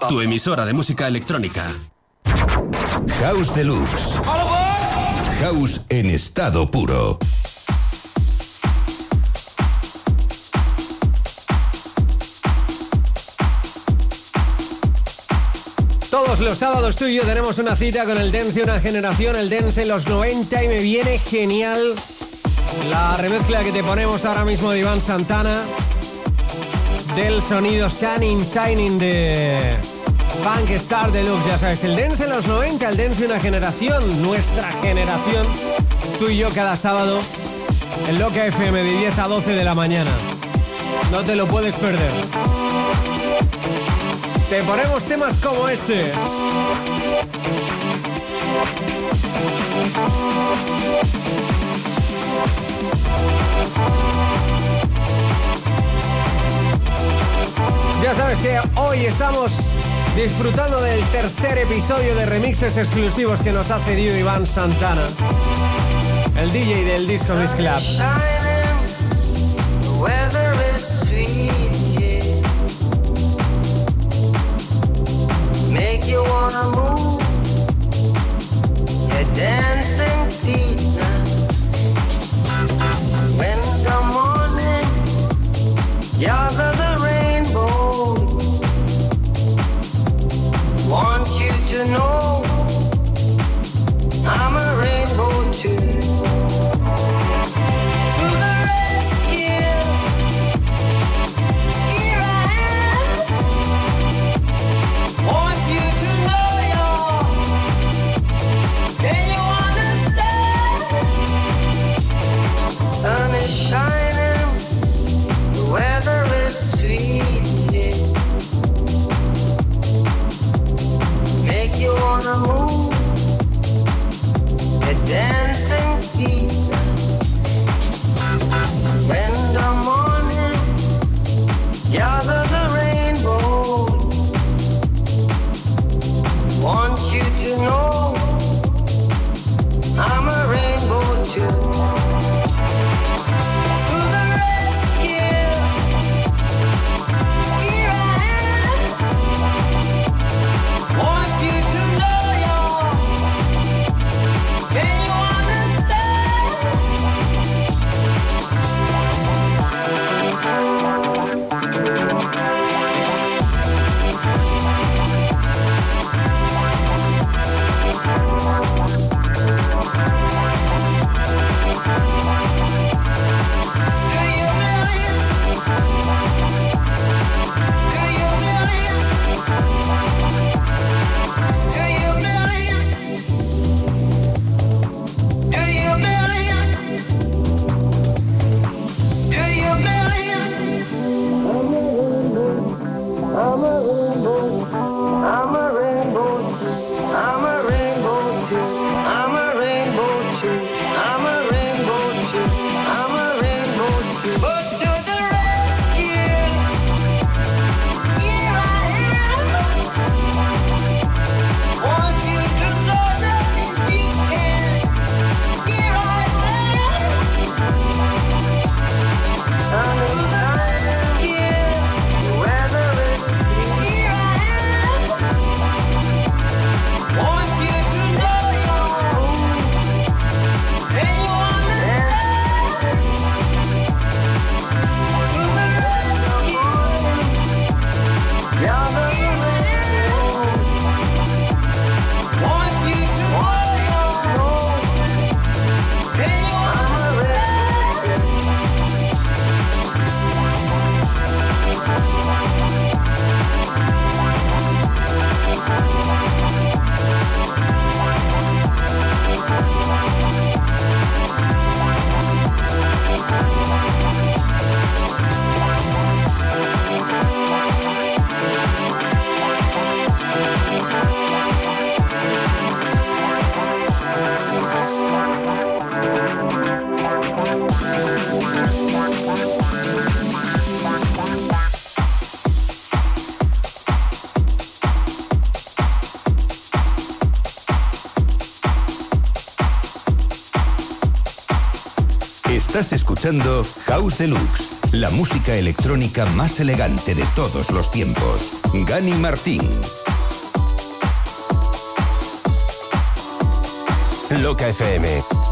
Tu emisora de música electrónica. House Deluxe. House en estado puro. Todos los sábados tú y yo tenemos una cita con el dance de una generación, el dance de los 90 y me viene genial la remezcla que te ponemos ahora mismo de Iván Santana del sonido Shining Shining de Funk Star Deluxe, ya sabes, el dance de los 90, el dance de una generación, nuestra generación, tú y yo cada sábado en Loca FM de 10 a 12 de la mañana. No te lo puedes perder. Te ponemos temas como este. Sabes que hoy estamos disfrutando del tercer episodio de remixes exclusivos que nos ha cedido Iván Santana, el DJ del Disco Mix Club. The Estás escuchando House Deluxe, la música electrónica más elegante de todos los tiempos. Gani Martín. Loca FM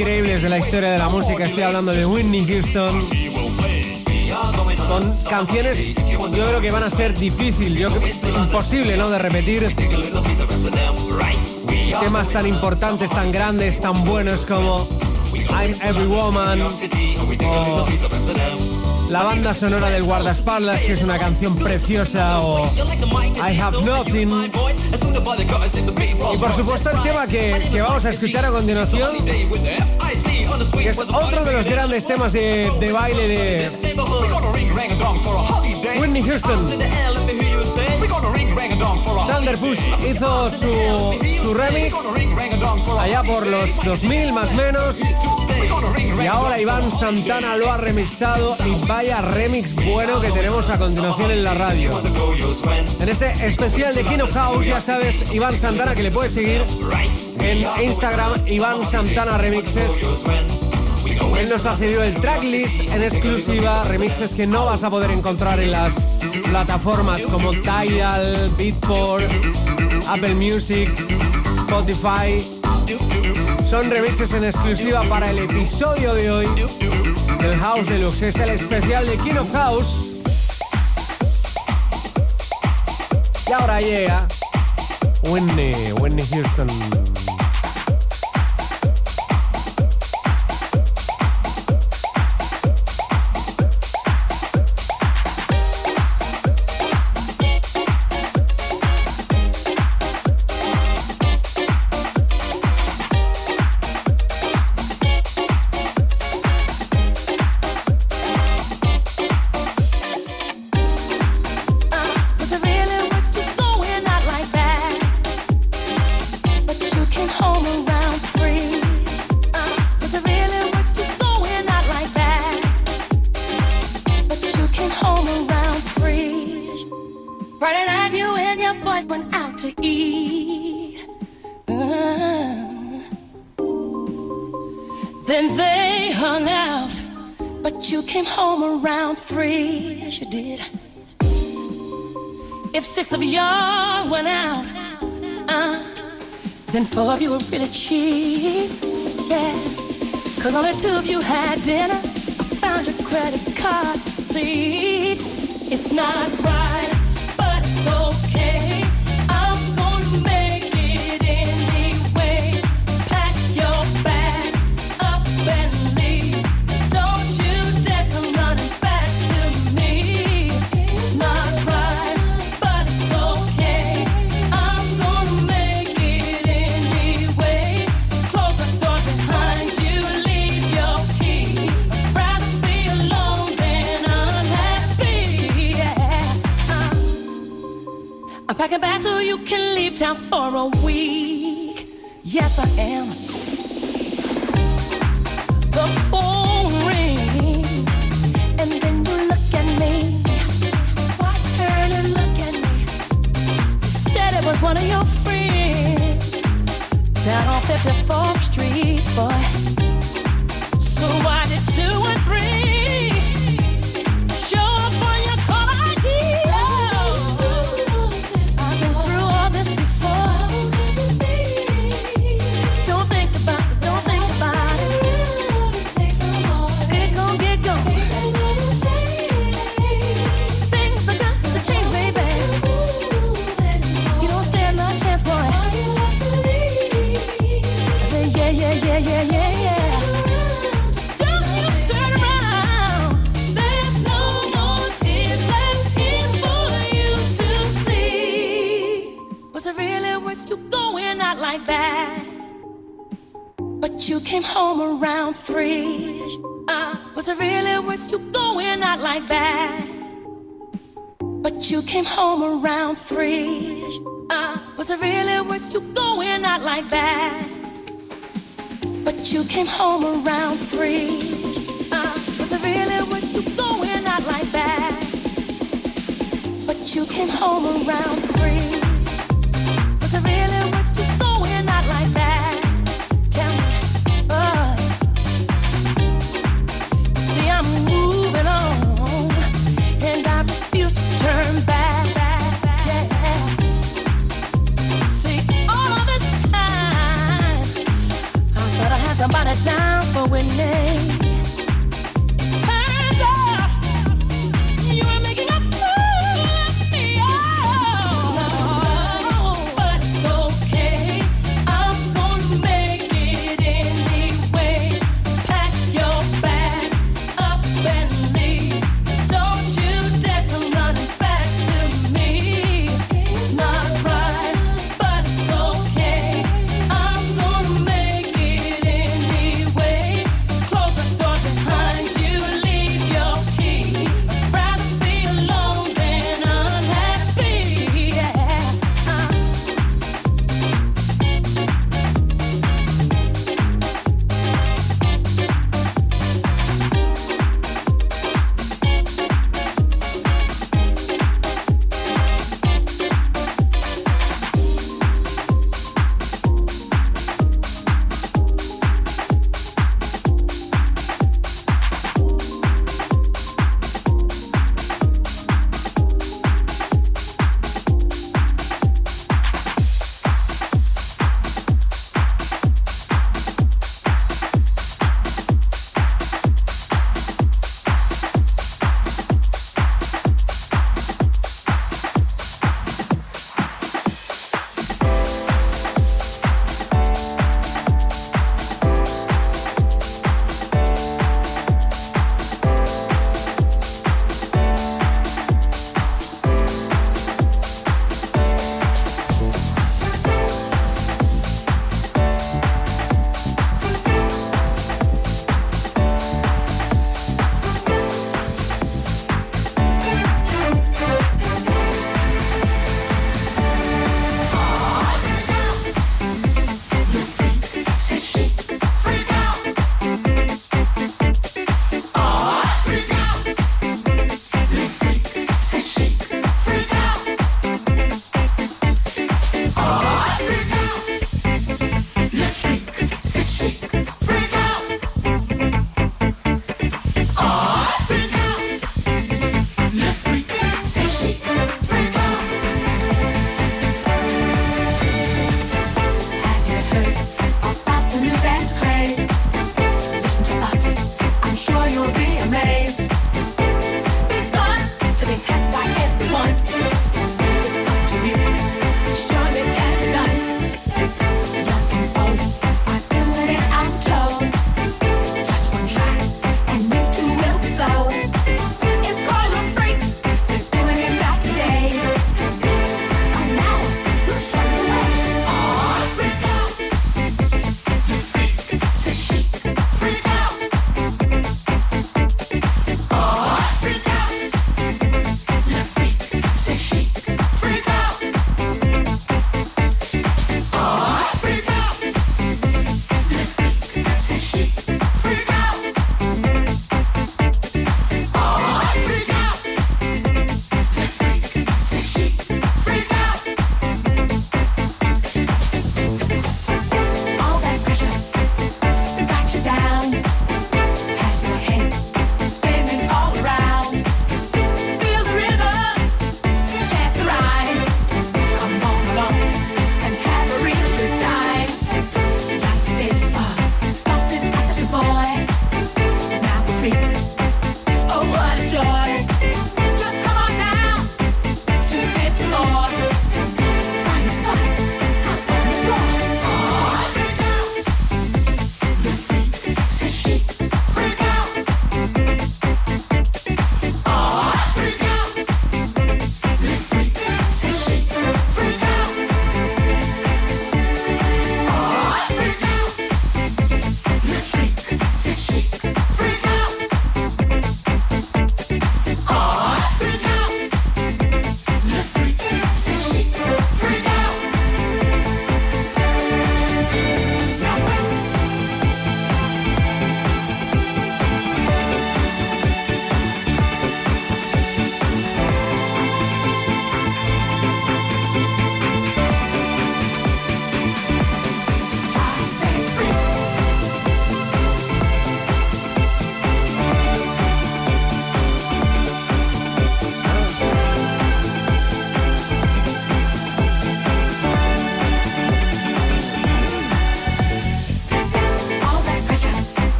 increíbles de la historia de la música. Estoy hablando de Whitney Houston. Con canciones yo creo que van a ser difícil, yo, imposible, ¿no? De repetir temas tan importantes, tan grandes, tan buenos como I'm Every Woman o la banda sonora del guardaespaldas, que es una canción preciosa, o I Have Nothing. Y por supuesto el tema que, que vamos a escuchar a continuación, que es otro de los grandes temas de, de baile de Whitney Houston. Thunder Push hizo su, su remix allá por los 2000 más menos. Y ahora Iván Santana lo ha remixado y vaya remix bueno que tenemos a continuación en la radio. En este especial de King of House, ya sabes, Iván Santana, que le puedes seguir en Instagram, Iván Santana Remixes. Él nos ha cedido el tracklist en exclusiva, remixes que no vas a poder encontrar en las plataformas como Tidal, Beatport, Apple Music, Spotify. Son remixes en exclusiva para el episodio de hoy del House Deluxe. Es el especial de King of House. Y ahora llega Whitney, Whitney Houston. Came home around three. Yes, you did. If six of y'all went out, uh, then four of you were really cheap. Yeah. Cause only two of you had dinner. I found your credit card receipt. It's not right, I'm packing back so you can leave town for a week. Yes, I am. The phone ring, and then you look at me. Watch turn and look at me. You said it was one of your friends down on 54th Street, boy. Came home around three. Uh, was it really worth you going out like that? But you came home around three. Uh, was it really worth you going out like that? But you came home around three. Was it really worth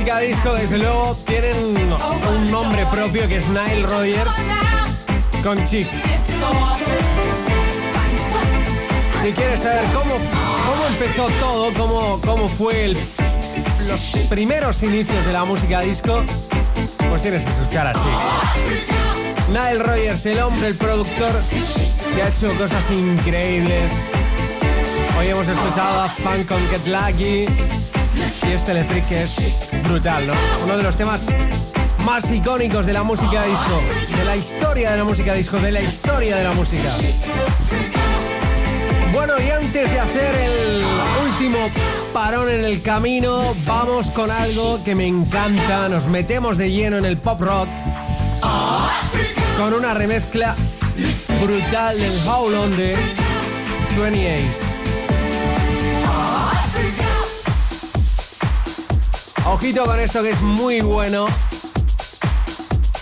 música disco, desde luego, tienen un nombre propio que es Nile Rogers con Chic. Si quieres saber cómo, cómo empezó todo, cómo, cómo fue los primeros inicios de la música disco, pues tienes que escuchar a Chic. Nile Rogers, el hombre, el productor, que ha hecho cosas increíbles. Hoy hemos escuchado a Fun con Get Lucky y este Electric que brutal, ¿no? Uno de los temas más icónicos de la música disco, de la historia de la música disco, de la historia de la música. Bueno, y antes de hacer el último parón en el camino, vamos con algo que me encanta. Nos metemos de lleno en el pop rock con una remezcla brutal del Howl On de 28. Ojito con esto que es muy bueno.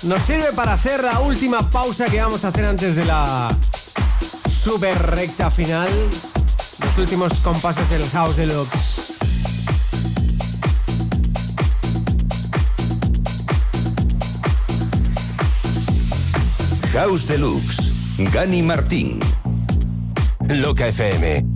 Nos sirve para hacer la última pausa que vamos a hacer antes de la super recta final. Los últimos compases del House Deluxe. House Deluxe. Gani Martín. Loca FM.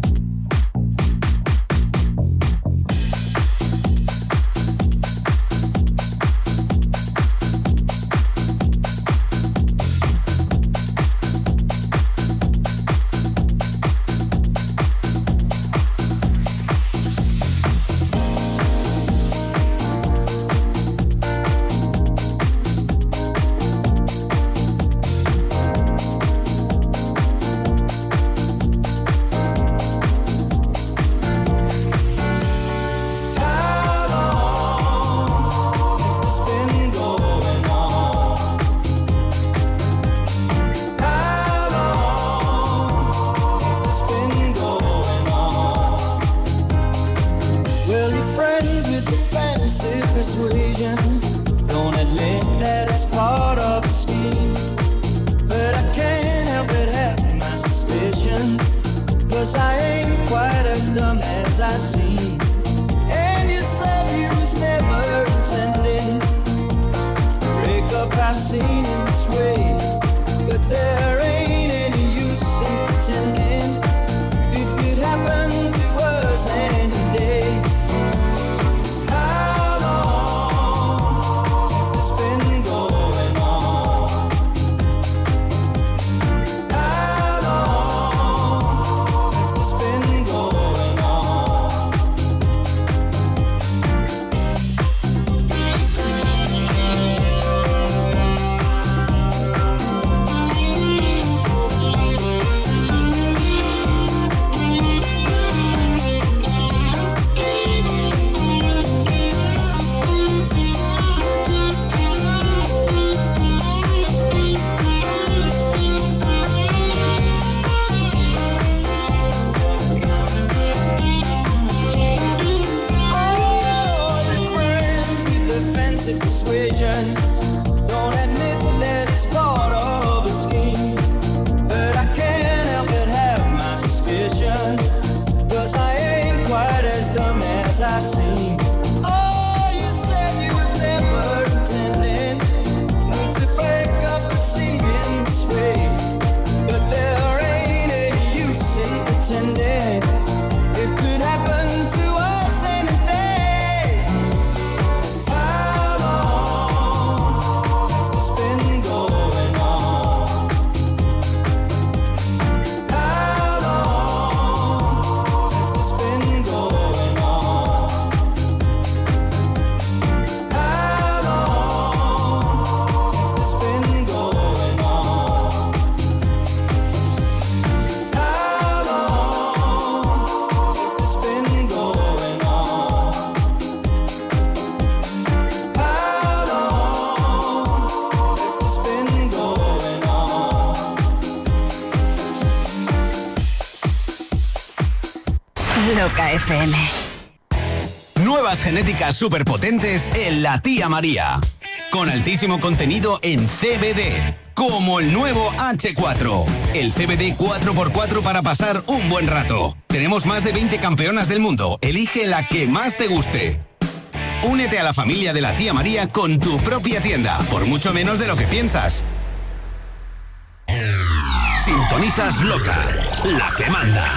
Nuevas genéticas superpotentes en la tía María. Con altísimo contenido en CBD. Como el nuevo H4. El CBD 4x4 para pasar un buen rato. Tenemos más de 20 campeonas del mundo. Elige la que más te guste. Únete a la familia de la tía María con tu propia tienda, por mucho menos de lo que piensas. Sintonizas loca, la que manda.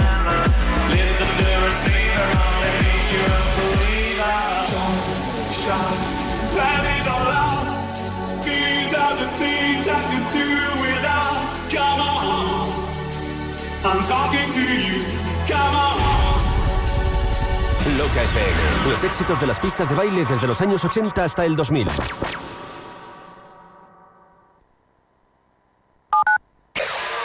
I'm talking to you. Come on. Loca FM. Los éxitos de las pistas de baile desde los años 80 hasta el 2000.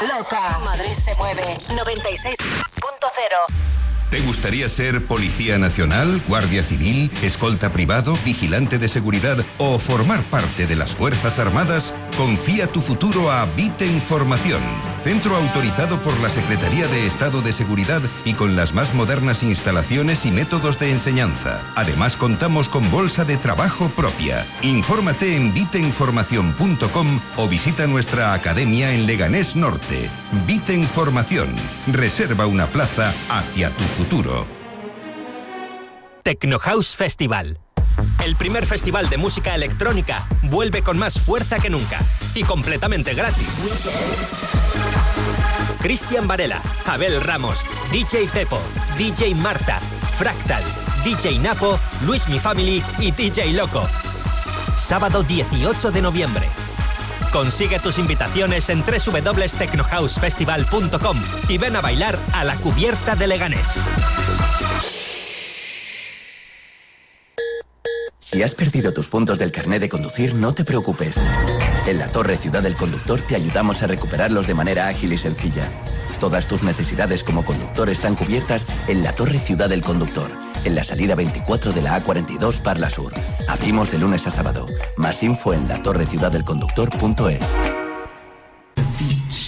Loca. Madrid se mueve. 96.0. ¿Te gustaría ser policía nacional, guardia civil, escolta privado, vigilante de seguridad o formar parte de las Fuerzas Armadas? Confía tu futuro a Viten Formación, centro autorizado por la Secretaría de Estado de Seguridad y con las más modernas instalaciones y métodos de enseñanza. Además contamos con bolsa de trabajo propia. Infórmate en vitenformación.com o visita nuestra academia en Leganés Norte. Viten Formación. Reserva una plaza hacia tu futuro. Tecno House Festival. El primer festival de música electrónica vuelve con más fuerza que nunca y completamente gratis. Cristian Varela, Abel Ramos, DJ Pepo, DJ Marta, Fractal, DJ Napo, Luis Mi Family y DJ Loco. Sábado 18 de noviembre. Consigue tus invitaciones en www.technohousefestival.com y ven a bailar a la cubierta de Leganés. Si has perdido tus puntos del carnet de conducir, no te preocupes. En la Torre Ciudad del Conductor te ayudamos a recuperarlos de manera ágil y sencilla. Todas tus necesidades como conductor están cubiertas en la Torre Ciudad del Conductor, en la salida 24 de la A42 Parla Sur. Abrimos de lunes a sábado. Más info en latorreciudadelconductor.es.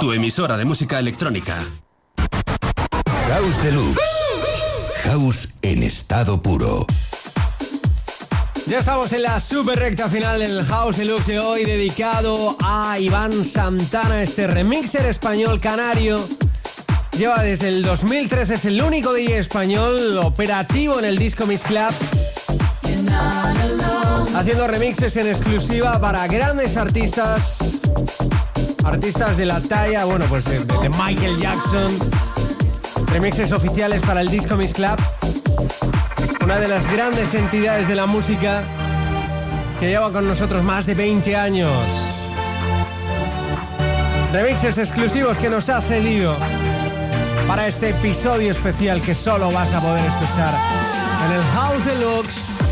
Tu emisora de música electrónica. House Deluxe. House en estado puro. Ya estamos en la super recta final del House Deluxe de hoy, dedicado a Iván Santana, este remixer español canario. Lleva desde el 2013, es el único DJ español operativo en el Disco Mix Club. Haciendo remixes en exclusiva para grandes artistas artistas de la talla, bueno, pues de, Michael Jackson, remixes oficiales para el disco Miss Club, una de las grandes entidades de la música que lleva con nosotros más de 20 años. Remixes exclusivos que nos ha cedido para este episodio especial que solo vas a poder escuchar en el House Deluxe.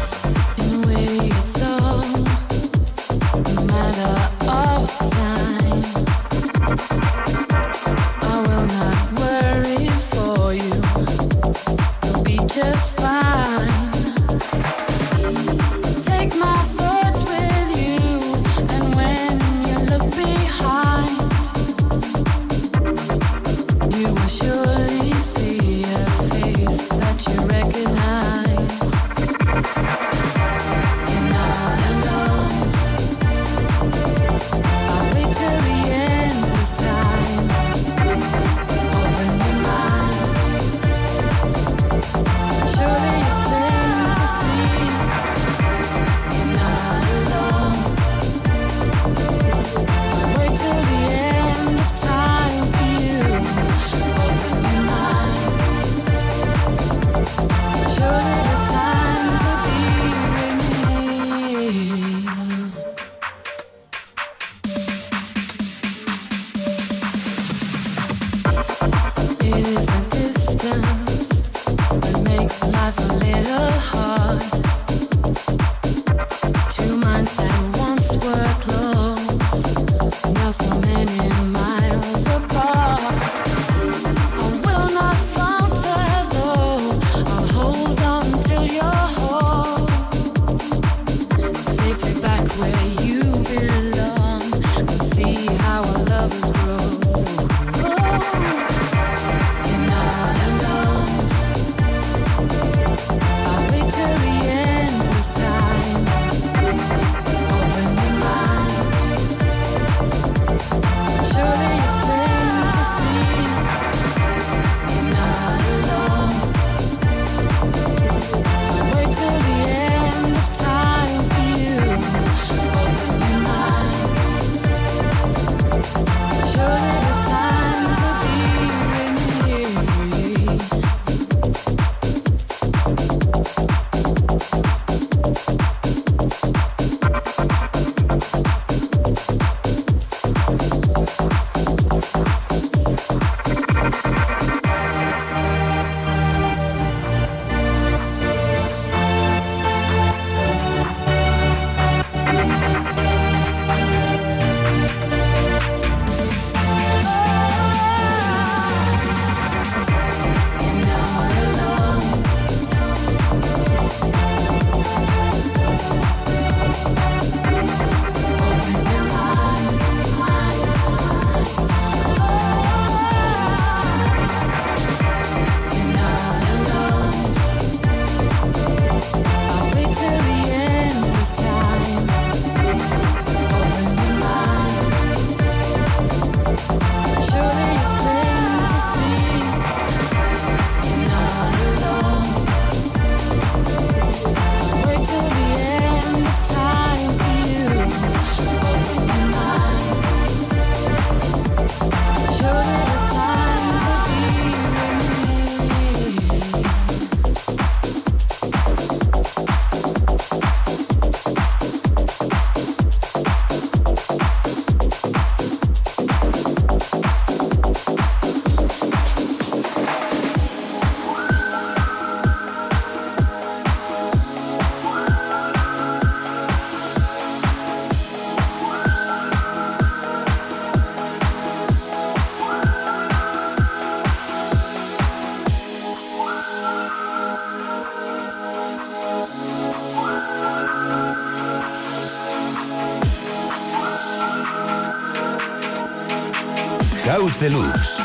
Deluxe.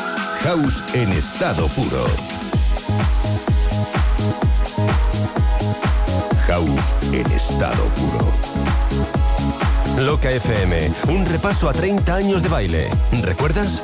House en estado puro. House en estado puro. Loca FM, un repaso a 30 años de baile. ¿Recuerdas?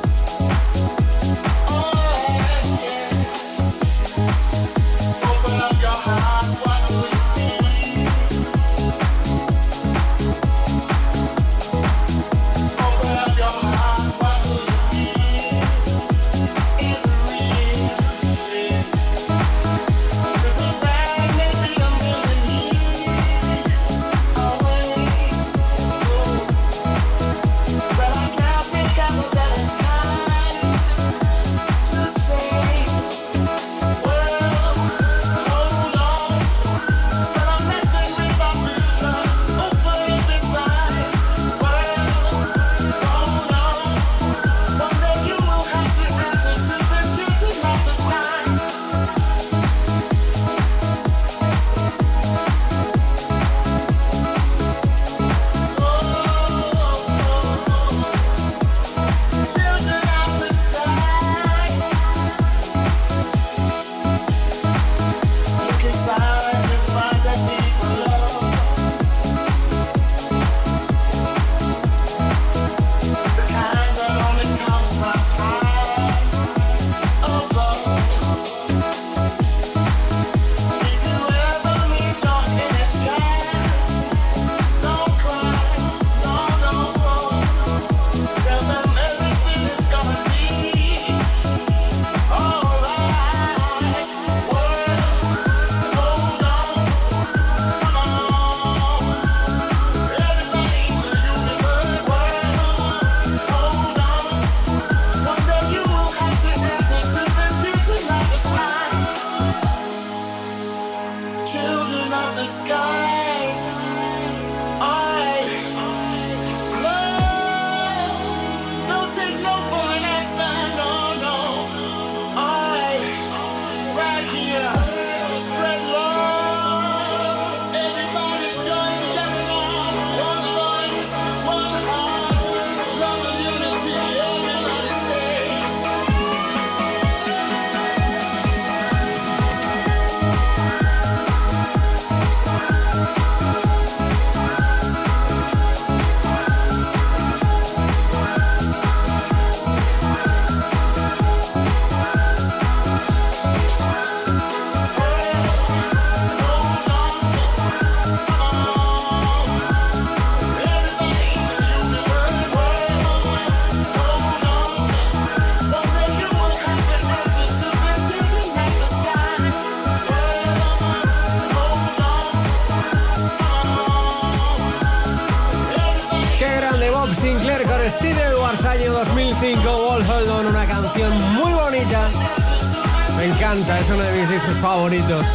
Favoritos.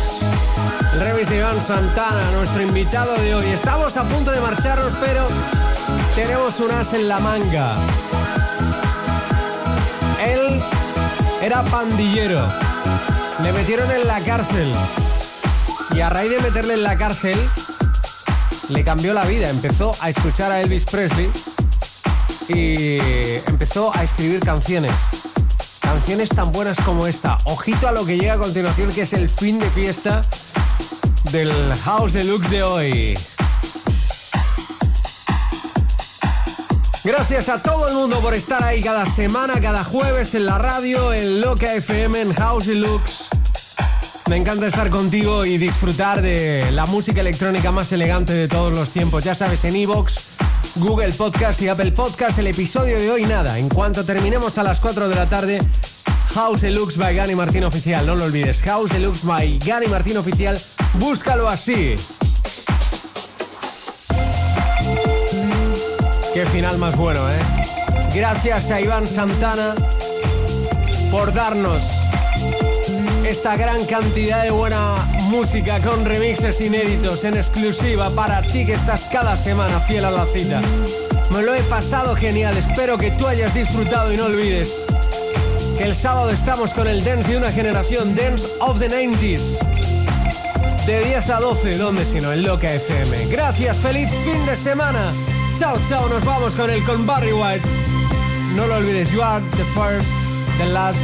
El remix de Iván Santana, nuestro invitado de hoy. Estamos a punto de marcharnos, pero tenemos un as en la manga. Él era pandillero. Le metieron en la cárcel. Y a raíz de meterle en la cárcel, le cambió la vida. Empezó a escuchar a Elvis Presley y empezó a escribir canciones. Canciones tan buenas como esta. Ojito a lo que llega a continuación, que es el fin de fiesta del House Deluxe de hoy. Gracias a todo el mundo por estar ahí cada semana, cada jueves en la radio, en Loca FM, en House Deluxe. Me encanta estar contigo y disfrutar de la música electrónica más elegante de todos los tiempos. Ya sabes, en Evox, Google Podcast y Apple Podcast, el episodio de hoy nada. En cuanto terminemos a las 4 de la tarde, House Deluxe by Gani Martín Oficial. No lo olvides, House Deluxe by Gani Martín Oficial. Búscalo así. Qué final más bueno, ¿eh? Gracias a Iván Santana por darnos esta gran cantidad de buena música con remixes inéditos en exclusiva para ti que estás cada semana fiel a la cita. Me lo he pasado genial, espero que tú hayas disfrutado y no olvides que el sábado estamos con el Dance de una generación, Dance of the 90s. De 10 a 12, ¿dónde sino? En Loca FM. Gracias, feliz fin de semana. Chao, chao, nos vamos con el con Barry White. No lo olvides, you are the first, the last,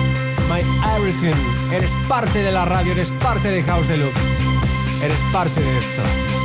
my everything. Eres parte de la radio, eres parte de House Deluxe. Eres parte de esto.